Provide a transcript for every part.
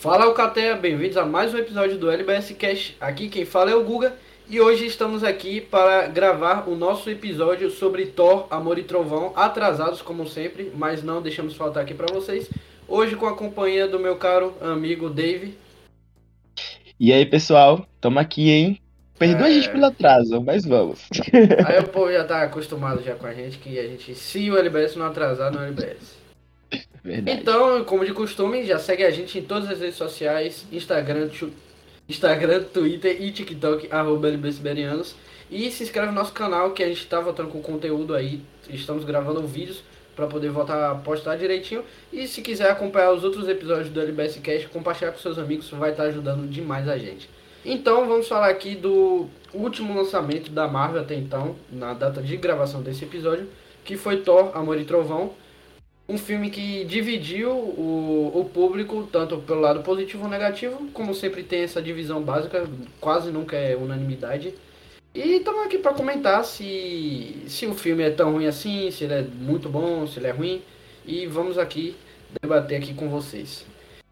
Fala Alcateia, bem-vindos a mais um episódio do LBS Cash. Aqui quem fala é o Guga e hoje estamos aqui para gravar o nosso episódio sobre Thor, Amor e Trovão, atrasados como sempre, mas não deixamos faltar aqui para vocês. Hoje com a companhia do meu caro amigo Dave. E aí pessoal, estamos aqui, hein? Perdoa é... a gente pelo atraso, mas vamos. Aí o povo já tá acostumado já com a gente que a gente, se o LBS não atrasar, não é LBS. Verdade. Então, como de costume, já segue a gente em todas as redes sociais, Instagram, Instagram Twitter e TikTok, arroba LBSiberianos. E se inscreve no nosso canal que a gente está voltando com conteúdo aí. Estamos gravando vídeos para poder voltar a postar direitinho. E se quiser acompanhar os outros episódios do LBS Cast, compartilhar com seus amigos, vai estar tá ajudando demais a gente. Então vamos falar aqui do último lançamento da Marvel até então, na data de gravação desse episódio, que foi Thor, Amor e Trovão um filme que dividiu o, o público, tanto pelo lado positivo ou negativo, como sempre tem essa divisão básica, quase nunca é unanimidade. E estamos aqui para comentar se, se o filme é tão ruim assim, se ele é muito bom, se ele é ruim. E vamos aqui debater aqui com vocês.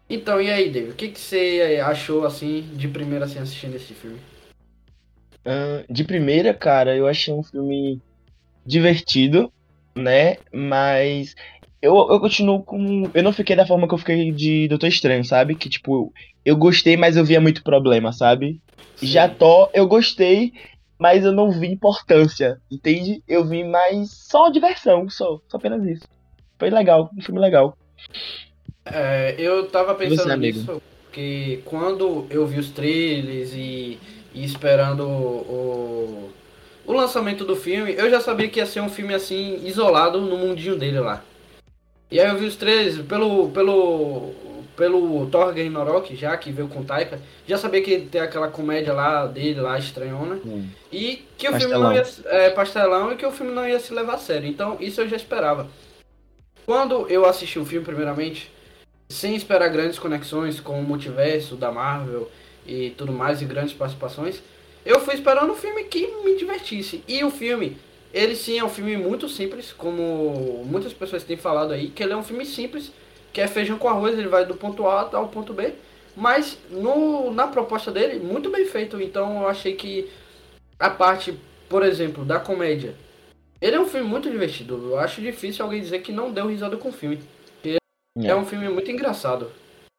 Então, e aí, David, o que, que você achou assim de primeira assim assistindo esse filme? Uh, de primeira, cara, eu achei um filme divertido, né? Mas eu, eu continuo com. Eu não fiquei da forma que eu fiquei de Doutor Estranho, sabe? Que, tipo, eu gostei, mas eu via muito problema, sabe? Sim. Já tô, eu gostei, mas eu não vi importância, entende? Eu vi mais só diversão, só, só apenas isso. Foi legal, um filme legal. É, eu tava pensando Você, nisso, que quando eu vi os trailers e, e esperando o, o, o lançamento do filme, eu já sabia que ia ser um filme assim, isolado no mundinho dele lá. E aí eu vi os três, pelo, pelo, pelo Thor Ragnarok, já que veio com Taika, já sabia que tem aquela comédia lá dele, lá estranhona, hum. e que o pastelão. filme não ia, é, pastelão, e que o filme não ia se levar a sério. Então isso eu já esperava. Quando eu assisti o filme primeiramente, sem esperar grandes conexões com o multiverso da Marvel e tudo mais, e grandes participações, eu fui esperando um filme que me divertisse. E o filme ele sim é um filme muito simples, como muitas pessoas têm falado aí, que ele é um filme simples, que é feijão com arroz, ele vai do ponto A ao ponto B, mas no, na proposta dele, muito bem feito. Então eu achei que a parte, por exemplo, da comédia, ele é um filme muito divertido. Eu acho difícil alguém dizer que não deu risada com o filme. É. é um filme muito engraçado.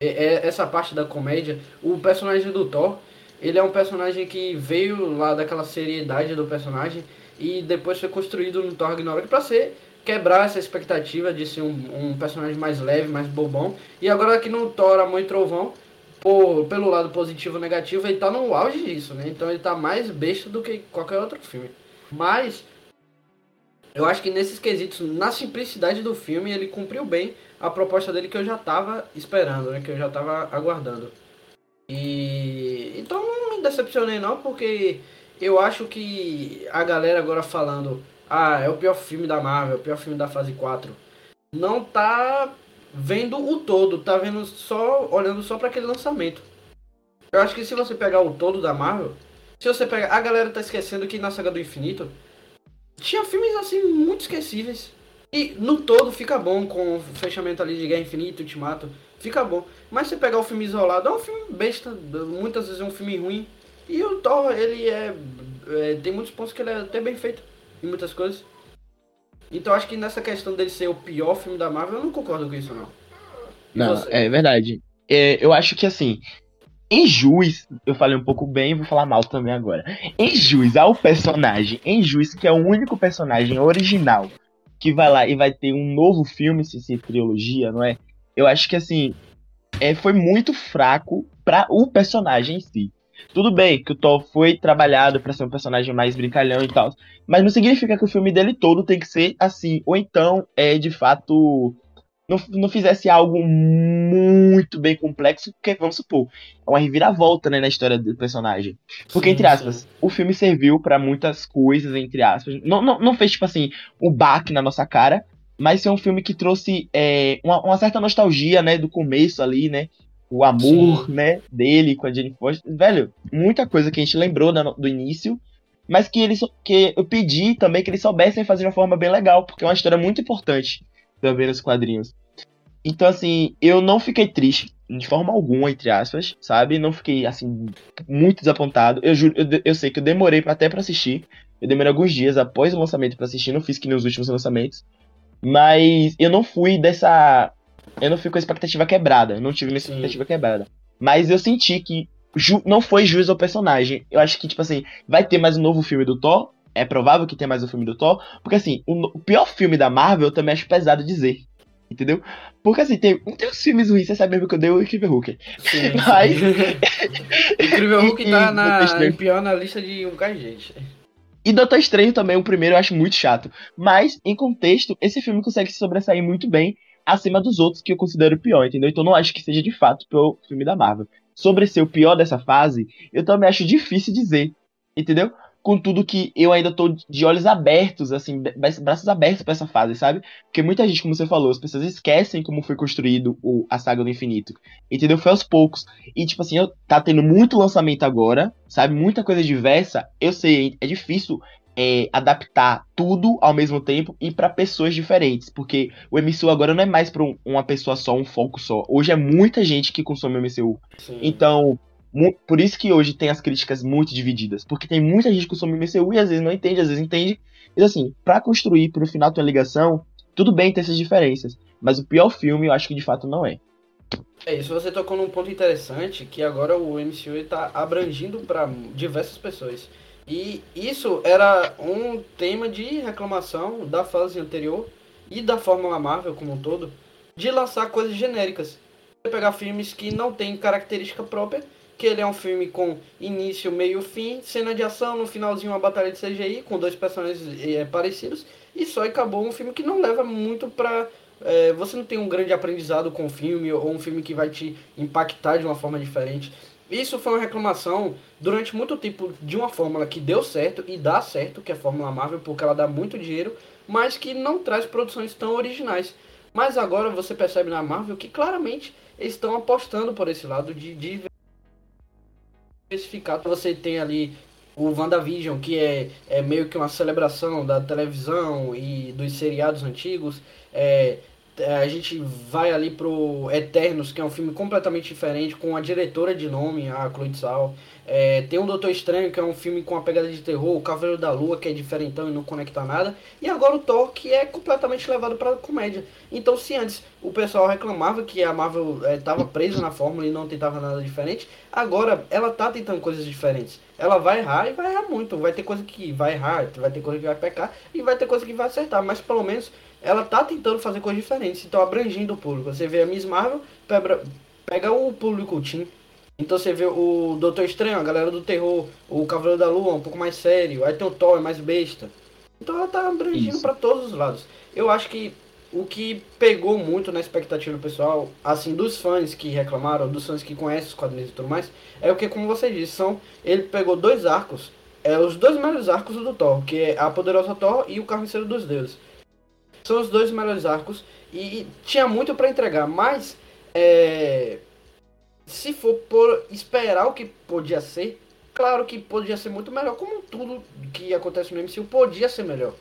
É, é, essa parte da comédia, o personagem do Thor, ele é um personagem que veio lá daquela seriedade do personagem e depois foi construído no Thor Ragnarok para ser quebrar essa expectativa de ser um, um, personagem mais leve, mais bobão. E agora aqui no Thor Amor e Trovão, por, pelo lado positivo ou negativo, ele tá no auge disso, né? Então ele tá mais besta do que qualquer outro filme. Mas eu acho que nesses quesitos, na simplicidade do filme, ele cumpriu bem a proposta dele que eu já tava esperando, né? Que eu já tava aguardando. E então não me decepcionei não, porque eu acho que a galera agora falando, ah, é o pior filme da Marvel, é o pior filme da fase 4, não tá vendo o todo, tá vendo só, olhando só para aquele lançamento. Eu acho que se você pegar o todo da Marvel, se você pegar, a galera tá esquecendo que na Saga do Infinito tinha filmes assim muito esquecíveis. E no todo fica bom com o fechamento ali de Guerra Infinita, Ultimato, fica bom. Mas se pegar o filme isolado, é um filme besta, muitas vezes é um filme ruim. E o Thor, ele é, é, Tem muitos pontos que ele é até bem feito em muitas coisas. Então acho que nessa questão dele ser o pior filme da Marvel, eu não concordo com isso, não. não, você? é verdade. É, eu acho que assim. Em Juiz, eu falei um pouco bem, vou falar mal também agora. Em Juiz, há o personagem, em Juiz, que é o único personagem original que vai lá e vai ter um novo filme, se se trilogia, não é? Eu acho que assim, é, foi muito fraco para o personagem em si. Tudo bem que o Thor foi trabalhado para ser um personagem mais brincalhão e tal, mas não significa que o filme dele todo tem que ser assim. Ou então, é de fato, não, não fizesse algo muito bem complexo, porque, vamos supor, é uma reviravolta né, na história do personagem. Porque, entre aspas, o filme serviu para muitas coisas, entre aspas. Não, não, não fez, tipo assim, um baque na nossa cara, mas é um filme que trouxe é, uma, uma, certa nostalgia, né, do começo ali, né, o amor, Sim. né, dele com a Jenny Foster. Velho, muita coisa que a gente lembrou do início, mas que eles que eu pedi também que eles soubessem fazer de uma forma bem legal, porque é uma história muito importante também nos quadrinhos. Então, assim, eu não fiquei triste de forma alguma, entre aspas, sabe? Não fiquei, assim, muito desapontado. Eu juro, eu, eu sei que eu demorei até para assistir. Eu demorei alguns dias após o lançamento para assistir, não fiz que nem os últimos lançamentos. Mas eu não fui dessa. Eu não fui com a expectativa quebrada. Não tive uma expectativa Sim. quebrada. Mas eu senti que ju... não foi juiz ao personagem. Eu acho que, tipo assim, vai ter mais um novo filme do Thor. É provável que tenha mais um filme do Thor. Porque, assim, o, o pior filme da Marvel eu também acho pesado dizer. Entendeu? Porque assim, tem, tem uns filmes ruins, você sabe mesmo que eu dei o Incrível Hulk. Sim, Mas. Incrível Hulk e, tá na, pior na lista de um bocado de gente. E Doutor Estranho também, o primeiro eu acho muito chato. Mas, em contexto, esse filme consegue se sobressair muito bem acima dos outros que eu considero pior, entendeu? Então não acho que seja de fato o filme da Marvel. Sobre ser o pior dessa fase, eu também acho difícil dizer, entendeu? Contudo que eu ainda tô de olhos abertos, assim, braços abertos para essa fase, sabe? Porque muita gente, como você falou, as pessoas esquecem como foi construído o, a saga do infinito. Entendeu? Foi aos poucos. E, tipo assim, eu, tá tendo muito lançamento agora, sabe? Muita coisa diversa. Eu sei, é difícil é, adaptar tudo ao mesmo tempo e para pessoas diferentes, porque o MCU agora não é mais para um, uma pessoa só, um foco só. Hoje é muita gente que consome o MCU. Sim. Então, por isso que hoje tem as críticas muito divididas. Porque tem muita gente que consome MCU e às vezes não entende, às vezes entende. E assim, para construir pro final tua ligação, tudo bem ter essas diferenças. Mas o pior filme eu acho que de fato não é. É isso, você tocou num ponto interessante que agora o MCU está abrangindo para diversas pessoas. E isso era um tema de reclamação da fase anterior e da Fórmula Marvel como um todo, de lançar coisas genéricas. Pegar filmes que não têm característica própria que ele é um filme com início, meio, fim, cena de ação, no finalzinho uma batalha de CGI com dois personagens é, parecidos e só acabou um filme que não leva muito pra é, você não tem um grande aprendizado com o filme ou um filme que vai te impactar de uma forma diferente. Isso foi uma reclamação durante muito tempo de uma fórmula que deu certo e dá certo, que é a Fórmula Marvel, porque ela dá muito dinheiro, mas que não traz produções tão originais. Mas agora você percebe na Marvel que claramente eles estão apostando por esse lado de, de especificado. Você tem ali o WandaVision, que é, é meio que uma celebração da televisão e dos seriados antigos. É, a gente vai ali pro Eternos, que é um filme completamente diferente, com a diretora de nome, a Chloe. É, tem o Doutor Estranho, que é um filme com uma pegada de terror, o Cavaleiro da Lua, que é diferentão e não conecta nada, e agora o Thor, que é completamente levado para comédia. Então, se antes o pessoal reclamava que a Marvel estava é, presa na fórmula e não tentava nada diferente, agora ela tá tentando coisas diferentes. Ela vai errar e vai errar muito. Vai ter coisa que vai errar, vai ter coisa que vai pecar e vai ter coisa que vai acertar, mas pelo menos ela tá tentando fazer coisas diferentes, então abrangindo o público. Você vê a Miss Marvel, pega, pega o público teen. Então você vê o Doutor Estranho, a galera do terror, o Cavaleiro da Lua, um pouco mais sério, aí tem o Thor, é mais besta. Então ela tá abrangindo para todos os lados. Eu acho que o que pegou muito na expectativa do pessoal, assim, dos fãs que reclamaram, dos fãs que conhecem os quadrinhos e tudo mais, é o que, como você disse, são, ele pegou dois arcos, é, os dois melhores arcos do Thor, que é a Poderosa Thor e o Carniceiro dos Deuses. São os dois melhores arcos e, tinha muito para entregar, mas é, se for por esperar o que podia ser, claro que podia ser muito melhor, como tudo que acontece no MCU podia ser melhor.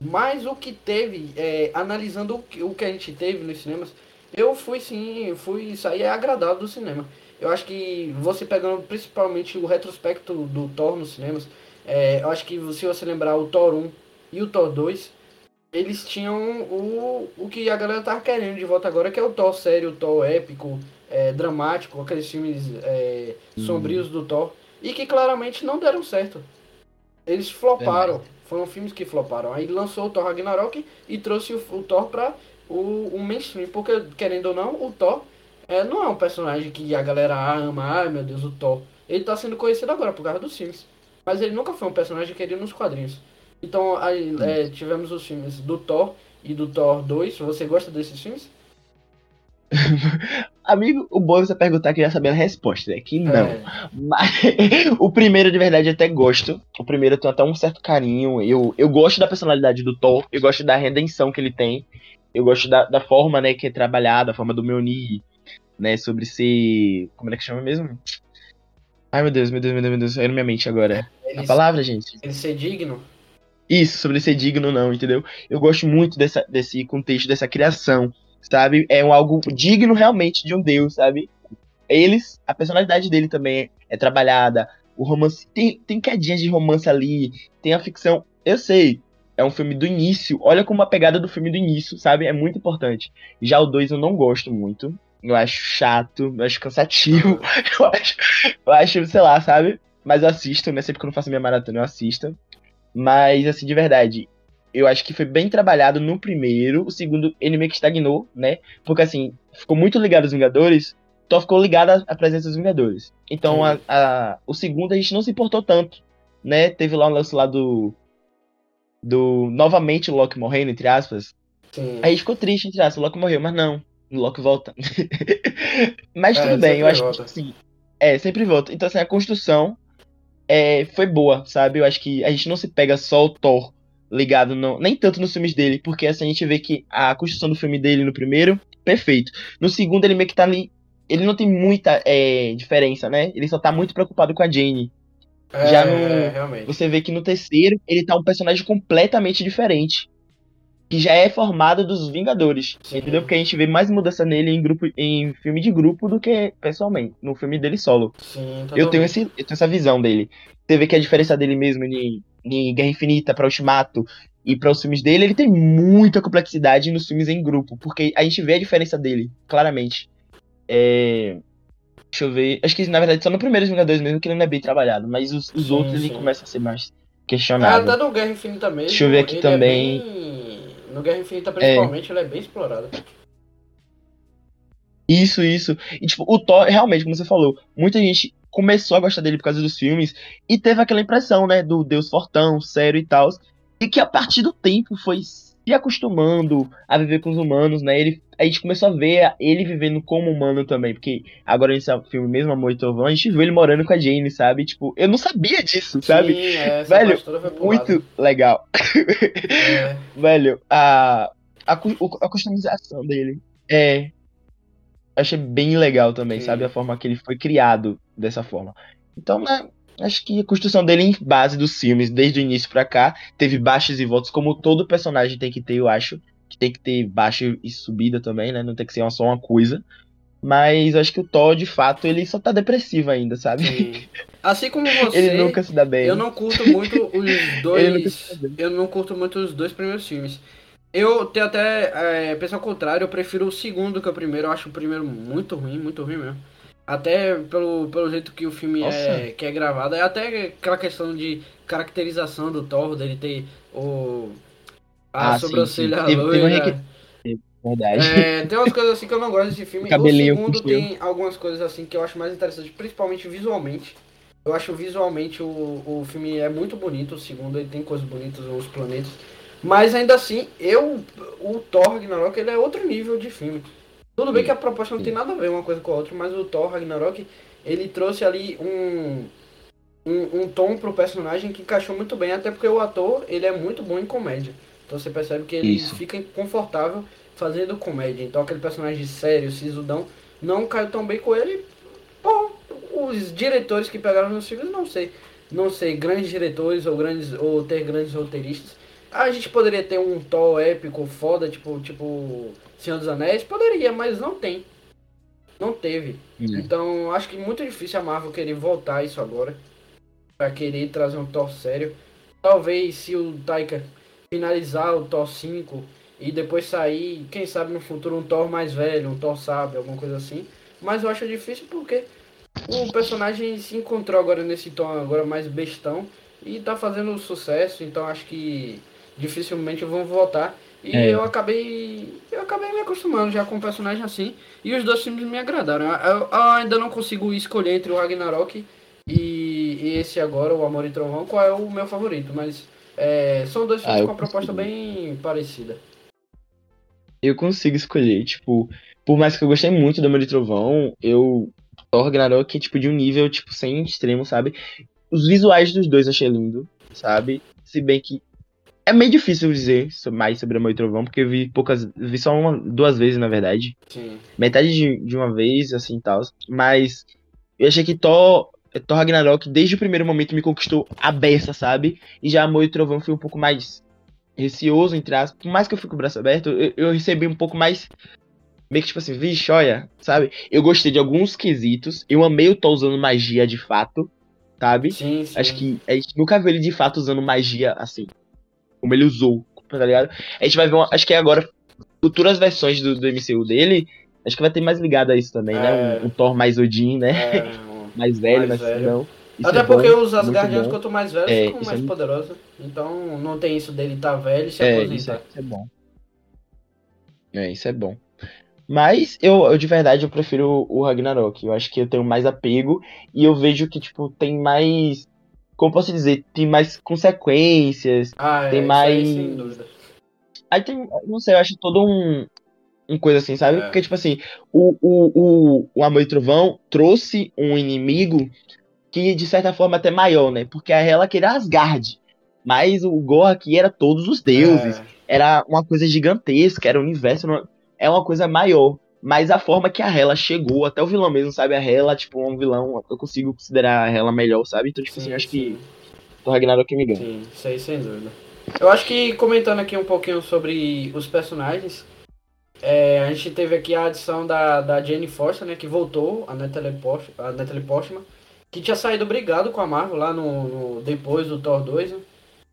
Mas o que teve, é, analisando o que, o que a gente teve nos cinemas, eu fui sim, fui sair agradado do cinema. Eu acho que você pegando principalmente o retrospecto do Thor nos cinemas, é, eu acho que se você lembrar o Thor 1 e o Thor 2, eles tinham o, o que a galera tava querendo de volta agora, que é o Thor sério, o Thor épico, é, dramático, aqueles filmes é, uhum. sombrios do Thor, e que claramente não deram certo. Eles floparam, é. foram filmes que floparam. Aí lançou o Thor Ragnarok e trouxe o, o Thor pra o, o mainstream, porque querendo ou não, o Thor é, não é um personagem que a galera ama, ai meu Deus, o Thor. Ele tá sendo conhecido agora por causa dos filmes. Mas ele nunca foi um personagem querido nos quadrinhos. Então, aí, é, tivemos os filmes do Thor e do Thor 2. Você gosta desses filmes? Amigo, o bom é você perguntar que já saber a resposta, é que não. É. Mas o primeiro de verdade até gosto. O primeiro eu tenho até um certo carinho. Eu, eu gosto da personalidade do Thor, eu gosto da redenção que ele tem. Eu gosto da, da forma, né, que é trabalhada, a forma do Mjolnir, né, sobre ser. Como é que chama mesmo? Ai meu Deus, meu Deus, meu Deus, meu Deus, saiu na minha mente agora. Ele a palavra, gente. Ele ser digno? Isso, sobre ser digno não, entendeu? Eu gosto muito dessa, desse contexto, dessa criação, sabe? É um algo digno realmente de um deus, sabe? Eles, a personalidade dele também é trabalhada, o romance tem, tem quedinhas de romance ali, tem a ficção. Eu sei, é um filme do início. Olha como a pegada do filme do início, sabe? É muito importante. Já o 2 eu não gosto muito. Eu acho chato, eu acho cansativo. Eu acho, eu acho, sei lá, sabe? Mas eu assisto, né? Sempre que eu não faço minha maratona, eu assisto. Mas, assim, de verdade, eu acho que foi bem trabalhado no primeiro. O segundo, ele meio que estagnou, né? Porque, assim, ficou muito ligado aos Vingadores. Thor ficou ligado à presença dos Vingadores. Então, a, a, o segundo a gente não se importou tanto, né? Teve lá um lance lá do. Do. Novamente o Loki morrendo, entre aspas. Sim. Aí ficou triste, entre aspas. O Loki morreu, mas não. O Loki volta. mas é, tudo bem, eu acho volta. que sim. É, sempre volta. Então, assim, a construção é, foi boa, sabe? Eu acho que a gente não se pega só o Thor ligado no, nem tanto nos filmes dele, porque assim a gente vê que a construção do filme dele no primeiro, perfeito. No segundo ele meio que tá ali ele não tem muita é, diferença, né? Ele só tá muito preocupado com a Jane. É, Já no. É, você vê que no terceiro ele tá um personagem completamente diferente. Que já é formado dos Vingadores. Sim. Entendeu? Porque a gente vê mais mudança nele em grupo em filme de grupo do que pessoalmente, no filme dele solo. Sim, eu, tenho esse, eu tenho essa visão dele. Você vê que a diferença dele mesmo em, em Guerra Infinita para Ultimato e para os filmes dele, ele tem muita complexidade nos filmes em grupo. Porque a gente vê a diferença dele, claramente. É... Deixa eu ver. Acho que na verdade só no primeiro Vingadores mesmo que ele não é bem trabalhado, mas os, os sim, outros ele começa a ser mais questionado. Ah, até no Guerra Infinita mesmo. Deixa eu ver aqui também. É bem... No Guerra Infinita principalmente, é... ele é bem explorado. Isso, isso. E tipo, o Thor, realmente, como você falou, muita gente começou a gostar dele por causa dos filmes e teve aquela impressão, né, do Deus fortão, sério e tal. E que a partir do tempo foi se acostumando a viver com os humanos, né? Ele, a gente começou a ver ele vivendo como humano também, porque agora nesse filme mesmo, Amor e Trovão, a gente viu ele morando com a Jane, sabe? Tipo, eu não sabia disso, sabe? Sim, é, Velho, muito legal. É. Velho, a, a, a customização dele é. Achei bem legal também, Sim. sabe? A forma que ele foi criado dessa forma. Então, né? Acho que a construção dele em base dos filmes, desde o início para cá, teve baixas e voltas, como todo personagem tem que ter, eu acho. Que tem que ter baixa e subida também, né? Não tem que ser só uma coisa. Mas acho que o Thor, de fato, ele só tá depressivo ainda, sabe? Sim. Assim como você. ele nunca se dá bem. Eu não curto muito os dois. eu não curto muito os dois primeiros filmes. Eu tenho até. É, penso ao contrário, eu prefiro o segundo que o primeiro. Eu acho o primeiro muito ruim, muito ruim mesmo. Até pelo, pelo jeito que o filme é, que é gravado, é até aquela questão de caracterização do Thor, dele ter o, a ah, sobrancelha sim, sim. loira. Verdade. É, tem umas coisas assim que eu não gosto desse filme. O, o segundo tem algumas coisas assim que eu acho mais interessantes, principalmente visualmente. Eu acho visualmente o, o filme é muito bonito, o segundo ele tem coisas bonitas, os planetas. Mas ainda assim, eu o Thor Ragnarok ele é outro nível de filme. Tudo bem que a proposta não tem nada a ver uma coisa com a outra, mas o Thor Ragnarok, ele trouxe ali um, um, um tom pro personagem que encaixou muito bem, até porque o ator, ele é muito bom em comédia. Então você percebe que ele Isso. fica confortável fazendo comédia. Então aquele personagem sério, sisudão, não caiu tão bem com ele. Bom, os diretores que pegaram nos filmes, não sei. Não sei, grandes diretores ou grandes ou ter grandes roteiristas. A gente poderia ter um Thor épico, foda, tipo, tipo Senhor dos Anéis? Poderia, mas não tem. Não teve. Uhum. Então, acho que muito difícil a Marvel querer voltar isso agora. Pra querer trazer um Thor sério. Talvez se o Taika finalizar o Thor 5 e depois sair, quem sabe no futuro, um Thor mais velho, um Thor sabe, alguma coisa assim. Mas eu acho difícil porque o personagem se encontrou agora nesse tom agora mais bestão e tá fazendo sucesso, então acho que dificilmente vão voltar. E é. eu acabei. Eu acabei me acostumando já com um personagem assim. E os dois filmes me agradaram. Eu, eu ainda não consigo escolher entre o Ragnarok e, e, esse agora, o Amor e Trovão, qual é o meu favorito. Mas é, são dois filmes ah, com uma proposta bem parecida. Eu consigo escolher, tipo, por mais que eu gostei muito do Amor e Trovão, eu. Thor Ragnarok é tipo de um nível, tipo, sem extremo, sabe? Os visuais dos dois achei lindo, sabe? Se bem que é meio difícil dizer mais sobre Amor e Trovão, porque eu vi poucas. Vi só uma, duas vezes, na verdade. Sim. Metade de, de uma vez, assim tal. Mas eu achei que Thor, Thor Ragnarok, desde o primeiro momento, me conquistou a beça, sabe? E já Amor e Trovão foi um pouco mais receoso, entre aspas. Por mais que eu fique com o braço aberto, eu, eu recebi um pouco mais meio que tipo assim, vixe, olha, sabe? Eu gostei de alguns quesitos, eu amei o Thor usando magia de fato, sabe? Sim, sim. Acho que a gente nunca viu ele de fato usando magia assim, como ele usou, tá ligado? A gente vai ver, uma, acho que é agora, futuras versões do, do MCU dele, acho que vai ter mais ligado a isso também, né? é. né? Um, um, Thor mais Odin, né? É, mais velho, mais, mais velho. não. Isso Até é porque bom, os Asgardianos, quanto mais velhos, é, ficam mais é poderosos. Então não tem isso dele estar tá velho e se é, aposentar. Isso é, isso é bom. É, isso é bom. Mas eu, eu, de verdade eu prefiro o Ragnarok. Eu acho que eu tenho mais apego e eu vejo que tipo tem mais como posso dizer, tem mais consequências, ah, tem é, mais aí, sem dúvida. Aí tem, não sei, eu acho todo um um coisa assim, sabe? É. Porque tipo assim, o, o, o, o Amor e Trovão trouxe um inimigo que de certa forma até maior, né? Porque a Hela queria Asgard. Mas o Gore aqui era todos os deuses. É. Era uma coisa gigantesca, era o universo. É uma coisa maior. Mas a forma que a Hela chegou, até o vilão mesmo, sabe? A Hela, tipo, um vilão, eu consigo considerar a Hela melhor, sabe? Então, tipo sim, assim, eu acho que o Ragnarok me ganha. Sim, isso aí sem dúvida. Eu acho que comentando aqui um pouquinho sobre os personagens, é, a gente teve aqui a adição da, da Jane Foster, né? Que voltou, a Natalie, Post, a Natalie Portman que tinha saído brigado com a Marvel lá no, no depois do Thor 2. Né?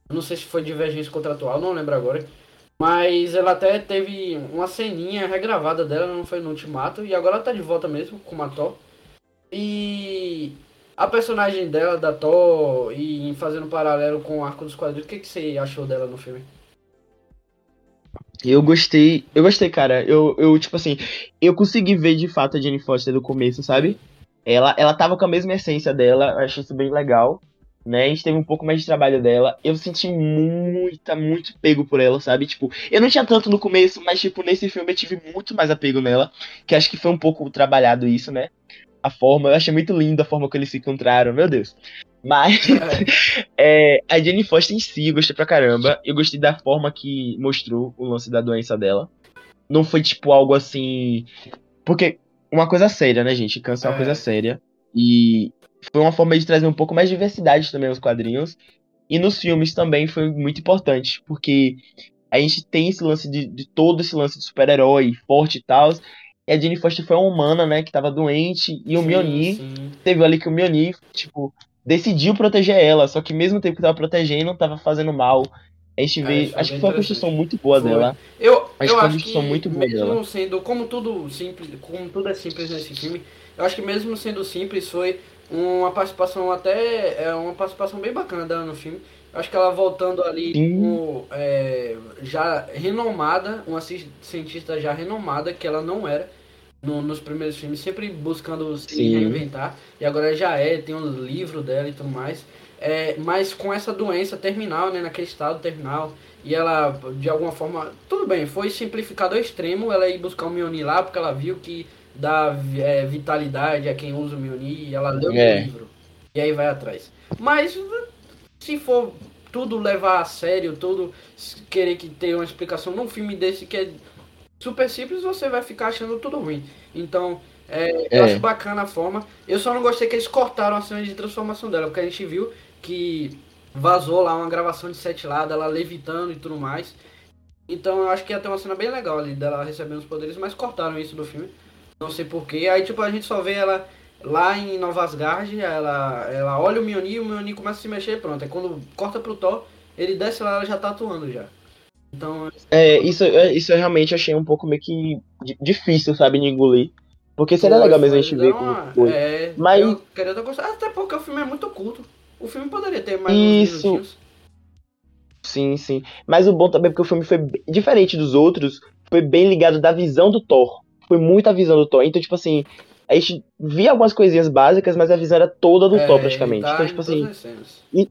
Não sei se foi divergência contratual, não lembro agora. Mas ela até teve uma ceninha regravada dela, não foi no Ultimato, e agora ela tá de volta mesmo com uma Thor. E a personagem dela, da Thor, e fazendo paralelo com o arco dos quadrinhos, o que, que você achou dela no filme? Eu gostei, eu gostei, cara. Eu, eu, tipo assim, eu consegui ver de fato a Jenny Foster do começo, sabe? Ela, ela tava com a mesma essência dela, eu achei isso bem legal. Né, a gente teve um pouco mais de trabalho dela. Eu senti muita, muito pego por ela, sabe? Tipo, eu não tinha tanto no começo, mas, tipo, nesse filme eu tive muito mais apego nela. Que acho que foi um pouco trabalhado isso, né? A forma, eu achei muito linda a forma que eles se encontraram, meu Deus. Mas é, a Jenny Foster em si, eu gostei pra caramba. Eu gostei da forma que mostrou o lance da doença dela. Não foi tipo algo assim. Porque uma coisa séria, né, gente? Câncer é uma coisa é. séria. E foi uma forma de trazer um pouco mais de diversidade também aos quadrinhos. E nos filmes também foi muito importante, porque a gente tem esse lance de, de todo esse lance de super-herói forte e tal. E a Jenny Foster foi uma humana, né, que tava doente. E o Mjolnir, teve ali que o Mjolnir, tipo, decidiu proteger ela. Só que mesmo tempo que tava protegendo, tava fazendo mal. A gente vê. É, acho que foi uma construção muito boa foi. dela. Eu, acho eu acho que, muito boa mesmo dela. sendo, como tudo simples, como tudo é simples nesse filme, eu acho que mesmo sendo simples, foi uma participação até. É uma participação bem bacana dela no filme. Acho que ela voltando ali como, é, já renomada, uma cientista já renomada, que ela não era no, nos primeiros filmes, sempre buscando se Sim. reinventar. E agora já é, tem um livro dela e tudo mais. É, mas com essa doença terminal, né, naquele estado terminal, e ela, de alguma forma, tudo bem, foi simplificado ao extremo ela ir buscar o Mioni lá, porque ela viu que dá é, vitalidade a quem usa o Mioni, e ela leu é. o livro, e aí vai atrás. Mas, se for tudo levar a sério, tudo querer que tenha uma explicação num filme desse que é super simples, você vai ficar achando tudo ruim. Então, é, eu acho bacana a forma. Eu só não gostei que eles cortaram a cena de transformação dela, porque a gente viu que vazou lá uma gravação de sete lá, dela levitando e tudo mais. Então eu acho que ia ter uma cena bem legal ali dela recebendo os poderes, mas cortaram isso do filme. Não sei porquê. Aí tipo, a gente só vê ela lá em Nova Asgard, ela, ela olha o Mjolnir, o Mjolnir começa a se mexer pronto. Aí quando corta pro Thor, ele desce lá, ela já tá atuando já. Então... É, isso, é, isso eu realmente achei um pouco meio que difícil, sabe, de engolir. Porque seria legal mesmo a gente ver como foi. É, mas... eu queria gostar. Até porque o filme é muito oculto. O filme poderia ter mais Isso. Sim, sim. Mas o bom também é porque o filme foi diferente dos outros, foi bem ligado da visão do Thor. Foi muita visão do Thor. Então, tipo assim, a gente via algumas coisinhas básicas, mas a visão era toda do é, Thor praticamente. Tá então, tipo assim. E,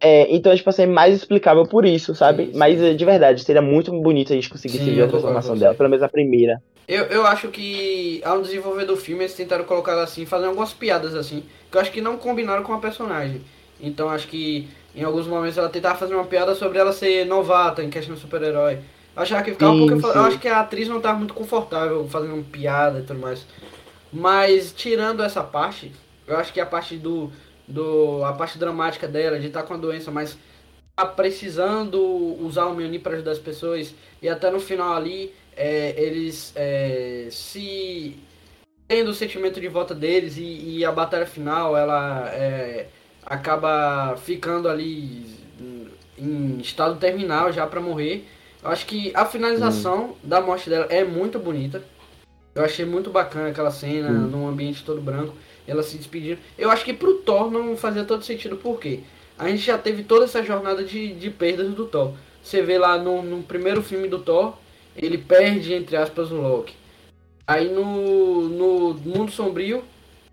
é, então, tipo assim, é mais explicável por isso, sabe? Sim, sim. Mas de verdade, seria muito bonito a gente conseguir ver a transformação dela, pelo menos a primeira. Eu, eu acho que ao desenvolver do filme eles tentaram colocar ela assim, fazer algumas piadas assim, que eu acho que não combinaram com a personagem. Então acho que em alguns momentos ela tentava fazer uma piada sobre ela ser novata em questão de super-herói. Achava que ficava sim, um pouco. Eu acho que a atriz não estava muito confortável fazendo piada e tudo mais. Mas tirando essa parte, eu acho que a parte do. do a parte dramática dela, de estar tá com a doença, mas tá precisando usar o Mjolnir para ajudar as pessoas. E até no final ali, é, eles é, se tendo o sentimento de volta deles e, e a batalha final ela é, acaba ficando ali em estado terminal já para morrer. Eu acho que a finalização hum. da morte dela é muito bonita. Eu achei muito bacana aquela cena hum. num ambiente todo branco, ela se despedindo. Eu acho que pro Thor não fazia todo sentido, por quê? A gente já teve toda essa jornada de, de perdas do Thor. Você vê lá no, no primeiro filme do Thor, ele perde, entre aspas, o Loki. Aí no, no Mundo Sombrio,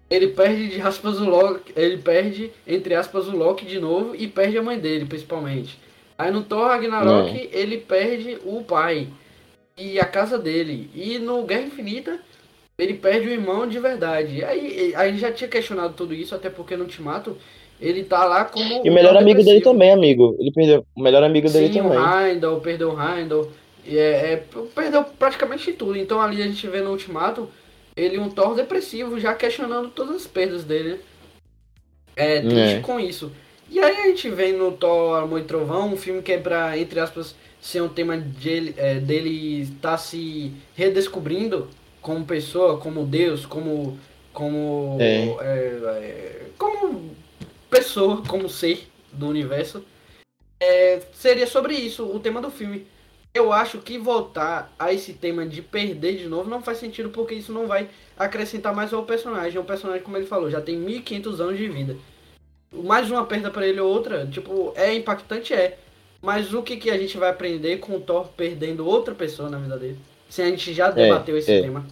ele perde de aspas o Loki, ele perde, entre aspas, o Loki de novo e perde a mãe dele, principalmente. Aí no Thor Ragnarok, é. ele perde o pai e a casa dele. E no Guerra Infinita, ele perde o irmão de verdade. Aí a gente já tinha questionado tudo isso, até porque no Ultimato ele tá lá como. E o melhor amigo dele também, amigo. Ele perdeu. O melhor amigo dele Sim, também. O Heindel, perdeu o Heindel. E é, é, perdeu praticamente tudo. Então ali a gente vê no Ultimato ele um Thor depressivo, já questionando todas as perdas dele. Né? É triste é. com isso. E aí a gente vem no Thor Amor e Trovão, um filme que é pra, entre aspas, ser um tema de, é, dele estar tá se redescobrindo como pessoa, como Deus, como. como. É. É, é como pessoa, como ser do universo. É, seria sobre isso o tema do filme. Eu acho que voltar a esse tema de perder de novo não faz sentido porque isso não vai acrescentar mais ao personagem. O personagem, como ele falou, já tem 1500 anos de vida. Mais uma perda para ele ou outra, tipo, é impactante, é. Mas o que, que a gente vai aprender com o Thor perdendo outra pessoa na vida dele? Se a gente já é, debateu é, esse é. tema.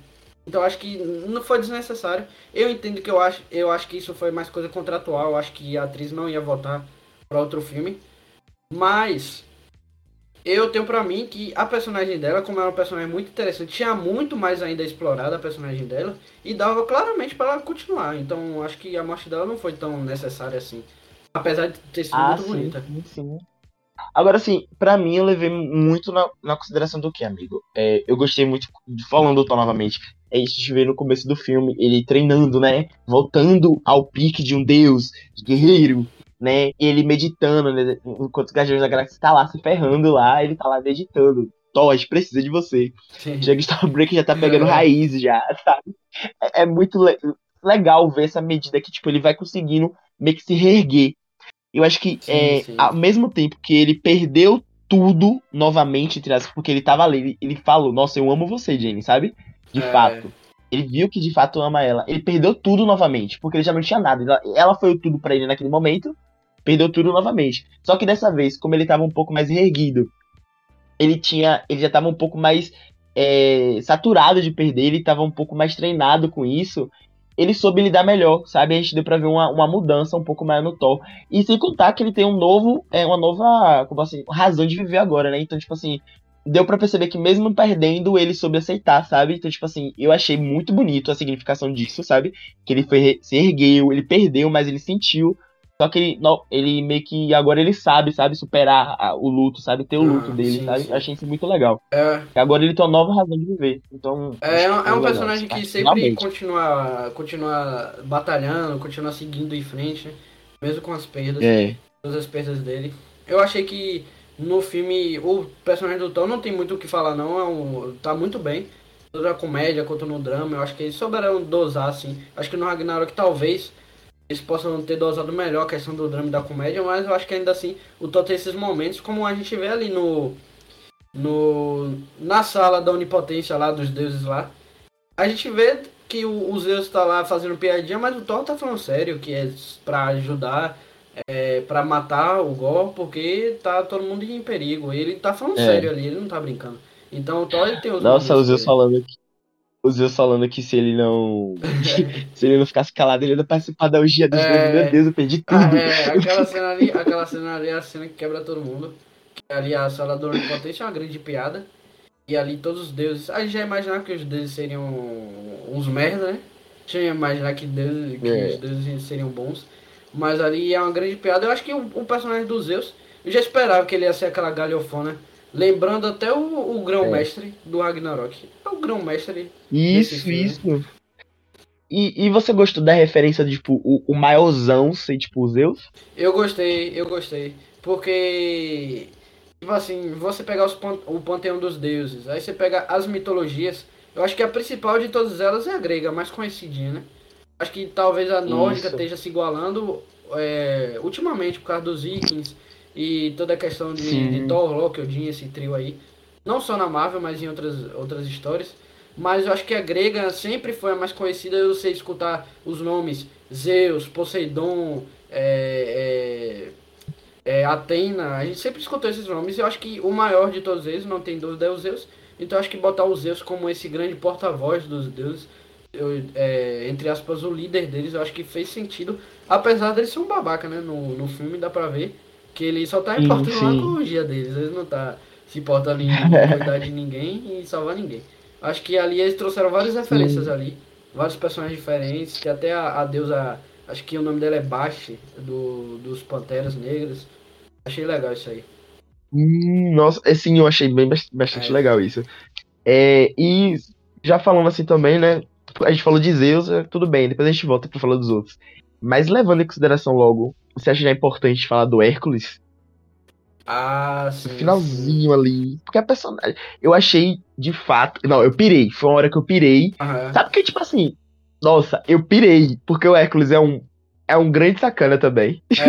Então acho que não foi desnecessário. Eu entendo que eu acho, eu acho que isso foi mais coisa contratual. Eu acho que a atriz não ia voltar para outro filme. Mas eu tenho para mim que a personagem dela, como é uma personagem muito interessante, tinha muito mais ainda explorado a personagem dela e dava claramente para ela continuar. Então acho que a morte dela não foi tão necessária assim. Apesar de ter sido ah, muito sim, bonita. Sim, sim. Agora, assim, para mim eu levei muito na, na consideração do que, amigo? É, eu gostei muito, falando do Thor novamente, é isso de ver no começo do filme, ele treinando, né? Voltando ao pique de um deus, de guerreiro, né? Ele meditando, né? Enquanto os Guardiões da Galáxia tá lá se ferrando lá, ele tá lá meditando. Gente precisa de você. Sim. Já que Starbreak já tá pegando é. raízes já, sabe? É, é muito le legal ver essa medida que, tipo, ele vai conseguindo meio que se reerguer eu acho que, sim, é, sim. ao mesmo tempo que ele perdeu tudo novamente, porque ele tava ali, ele, ele falou, nossa, eu amo você, Jenny, sabe? De é. fato. Ele viu que de fato ama ela. Ele perdeu tudo novamente, porque ele já não tinha nada. Ela, ela foi tudo para ele naquele momento, perdeu tudo novamente. Só que dessa vez, como ele tava um pouco mais erguido, ele tinha. Ele já tava um pouco mais é, saturado de perder, ele tava um pouco mais treinado com isso ele soube lidar melhor, sabe? A gente deu pra ver uma, uma mudança um pouco maior no Thor. E sem contar que ele tem um novo, é, uma nova, como assim, razão de viver agora, né? Então, tipo assim, deu para perceber que mesmo perdendo, ele soube aceitar, sabe? Então, tipo assim, eu achei muito bonito a significação disso, sabe? Que ele foi, se ergueu, ele perdeu, mas ele sentiu só que ele, não, ele meio que agora ele sabe, sabe, superar a, o luto, sabe, ter o luto ah, dele, sim, sabe? Sim. Achei isso muito legal. É. Agora ele tem uma nova razão de viver. Então. É, é um, é um personagem que sempre continua, continua batalhando, continua seguindo em frente, né? Mesmo com as perdas. É. Todas as perdas dele. Eu achei que no filme o personagem do Thor não tem muito o que falar, não. É um, tá muito bem. Tanto na comédia quanto no drama. Eu acho que eles souberam dosar, assim. Acho que no Ragnarok talvez eles possam ter dosado melhor a questão do drama e da comédia, mas eu acho que ainda assim o Thor tem esses momentos, como a gente vê ali no, no na sala da onipotência lá dos deuses lá. A gente vê que o, o Zeus tá lá fazendo piadinha, mas o Thor tá falando sério, que é pra ajudar, é, pra matar o Gor, porque tá todo mundo em perigo. Ele tá falando é. sério ali, ele não tá brincando. Então o Thor ele tem os Nossa, o Zeus falando aqui o Zeus falando que se ele não. se ele não ficasse calado, ele ia participar da orgia dos é... Meu Deus, eu perdi tudo. Ah, é, aquela cena ali, aquela cena ali é a cena que quebra todo mundo. Que ali a sala do Onipotente é uma grande piada. E ali todos os deuses. A gente já imaginava que os deuses seriam uns merda, né? Já ia imaginar que, Deus, que é. os deuses seriam bons. Mas ali é uma grande piada. Eu acho que o, o personagem do Zeus, eu já esperava que ele ia ser aquela galhofona Lembrando até o, o grão-mestre é. do Ragnarok. É o grão-mestre. Isso, isso. E, e você gostou da referência de, tipo, o, o maiorzão ser, tipo, o Zeus? Eu gostei, eu gostei. Porque Tipo assim, você pegar os, o panteão dos deuses, aí você pega as mitologias, eu acho que a principal de todas elas é a grega, mais conhecidinha, né? Acho que talvez a nórdica Isso. esteja se igualando é, ultimamente por causa dos vikings e toda a questão de, de Thor, Loki, Odin, esse trio aí. Não só na Marvel, mas em outras, outras histórias. Mas eu acho que a grega sempre foi a mais conhecida. Eu sei escutar os nomes Zeus, Poseidon, é, é, é, Atena. A gente sempre escutou esses nomes. Eu acho que o maior de todos eles, não tem dúvida, é o Zeus. Então eu acho que botar o Zeus como esse grande porta-voz dos deuses, eu, é, entre aspas, o líder deles, eu acho que fez sentido. Apesar dele ser um babaca, né? No, no filme dá pra ver que ele só tá importando na ecologia deles. Ele não tá se importando em cuidar de ninguém e salvar ninguém. Acho que ali eles trouxeram várias referências Sim. ali. Vários personagens diferentes. Que até a, a deusa. Acho que o nome dela é Bashi, do, dos Panteras Negras. Achei legal isso aí. Hum, nossa, é, sim, eu achei bem bastante é. legal isso. É, e já falando assim também, né? A gente falou de Zeus, é, tudo bem, depois a gente volta pra falar dos outros. Mas levando em consideração logo, você acha já importante falar do Hércules? Ah, sim. No finalzinho sim. ali. Porque a personagem. Eu achei, de fato. Não, eu pirei. Foi uma hora que eu pirei. Uhum. Sabe que, tipo assim. Nossa, eu pirei. Porque o Hércules é um. É um grande sacana também. É,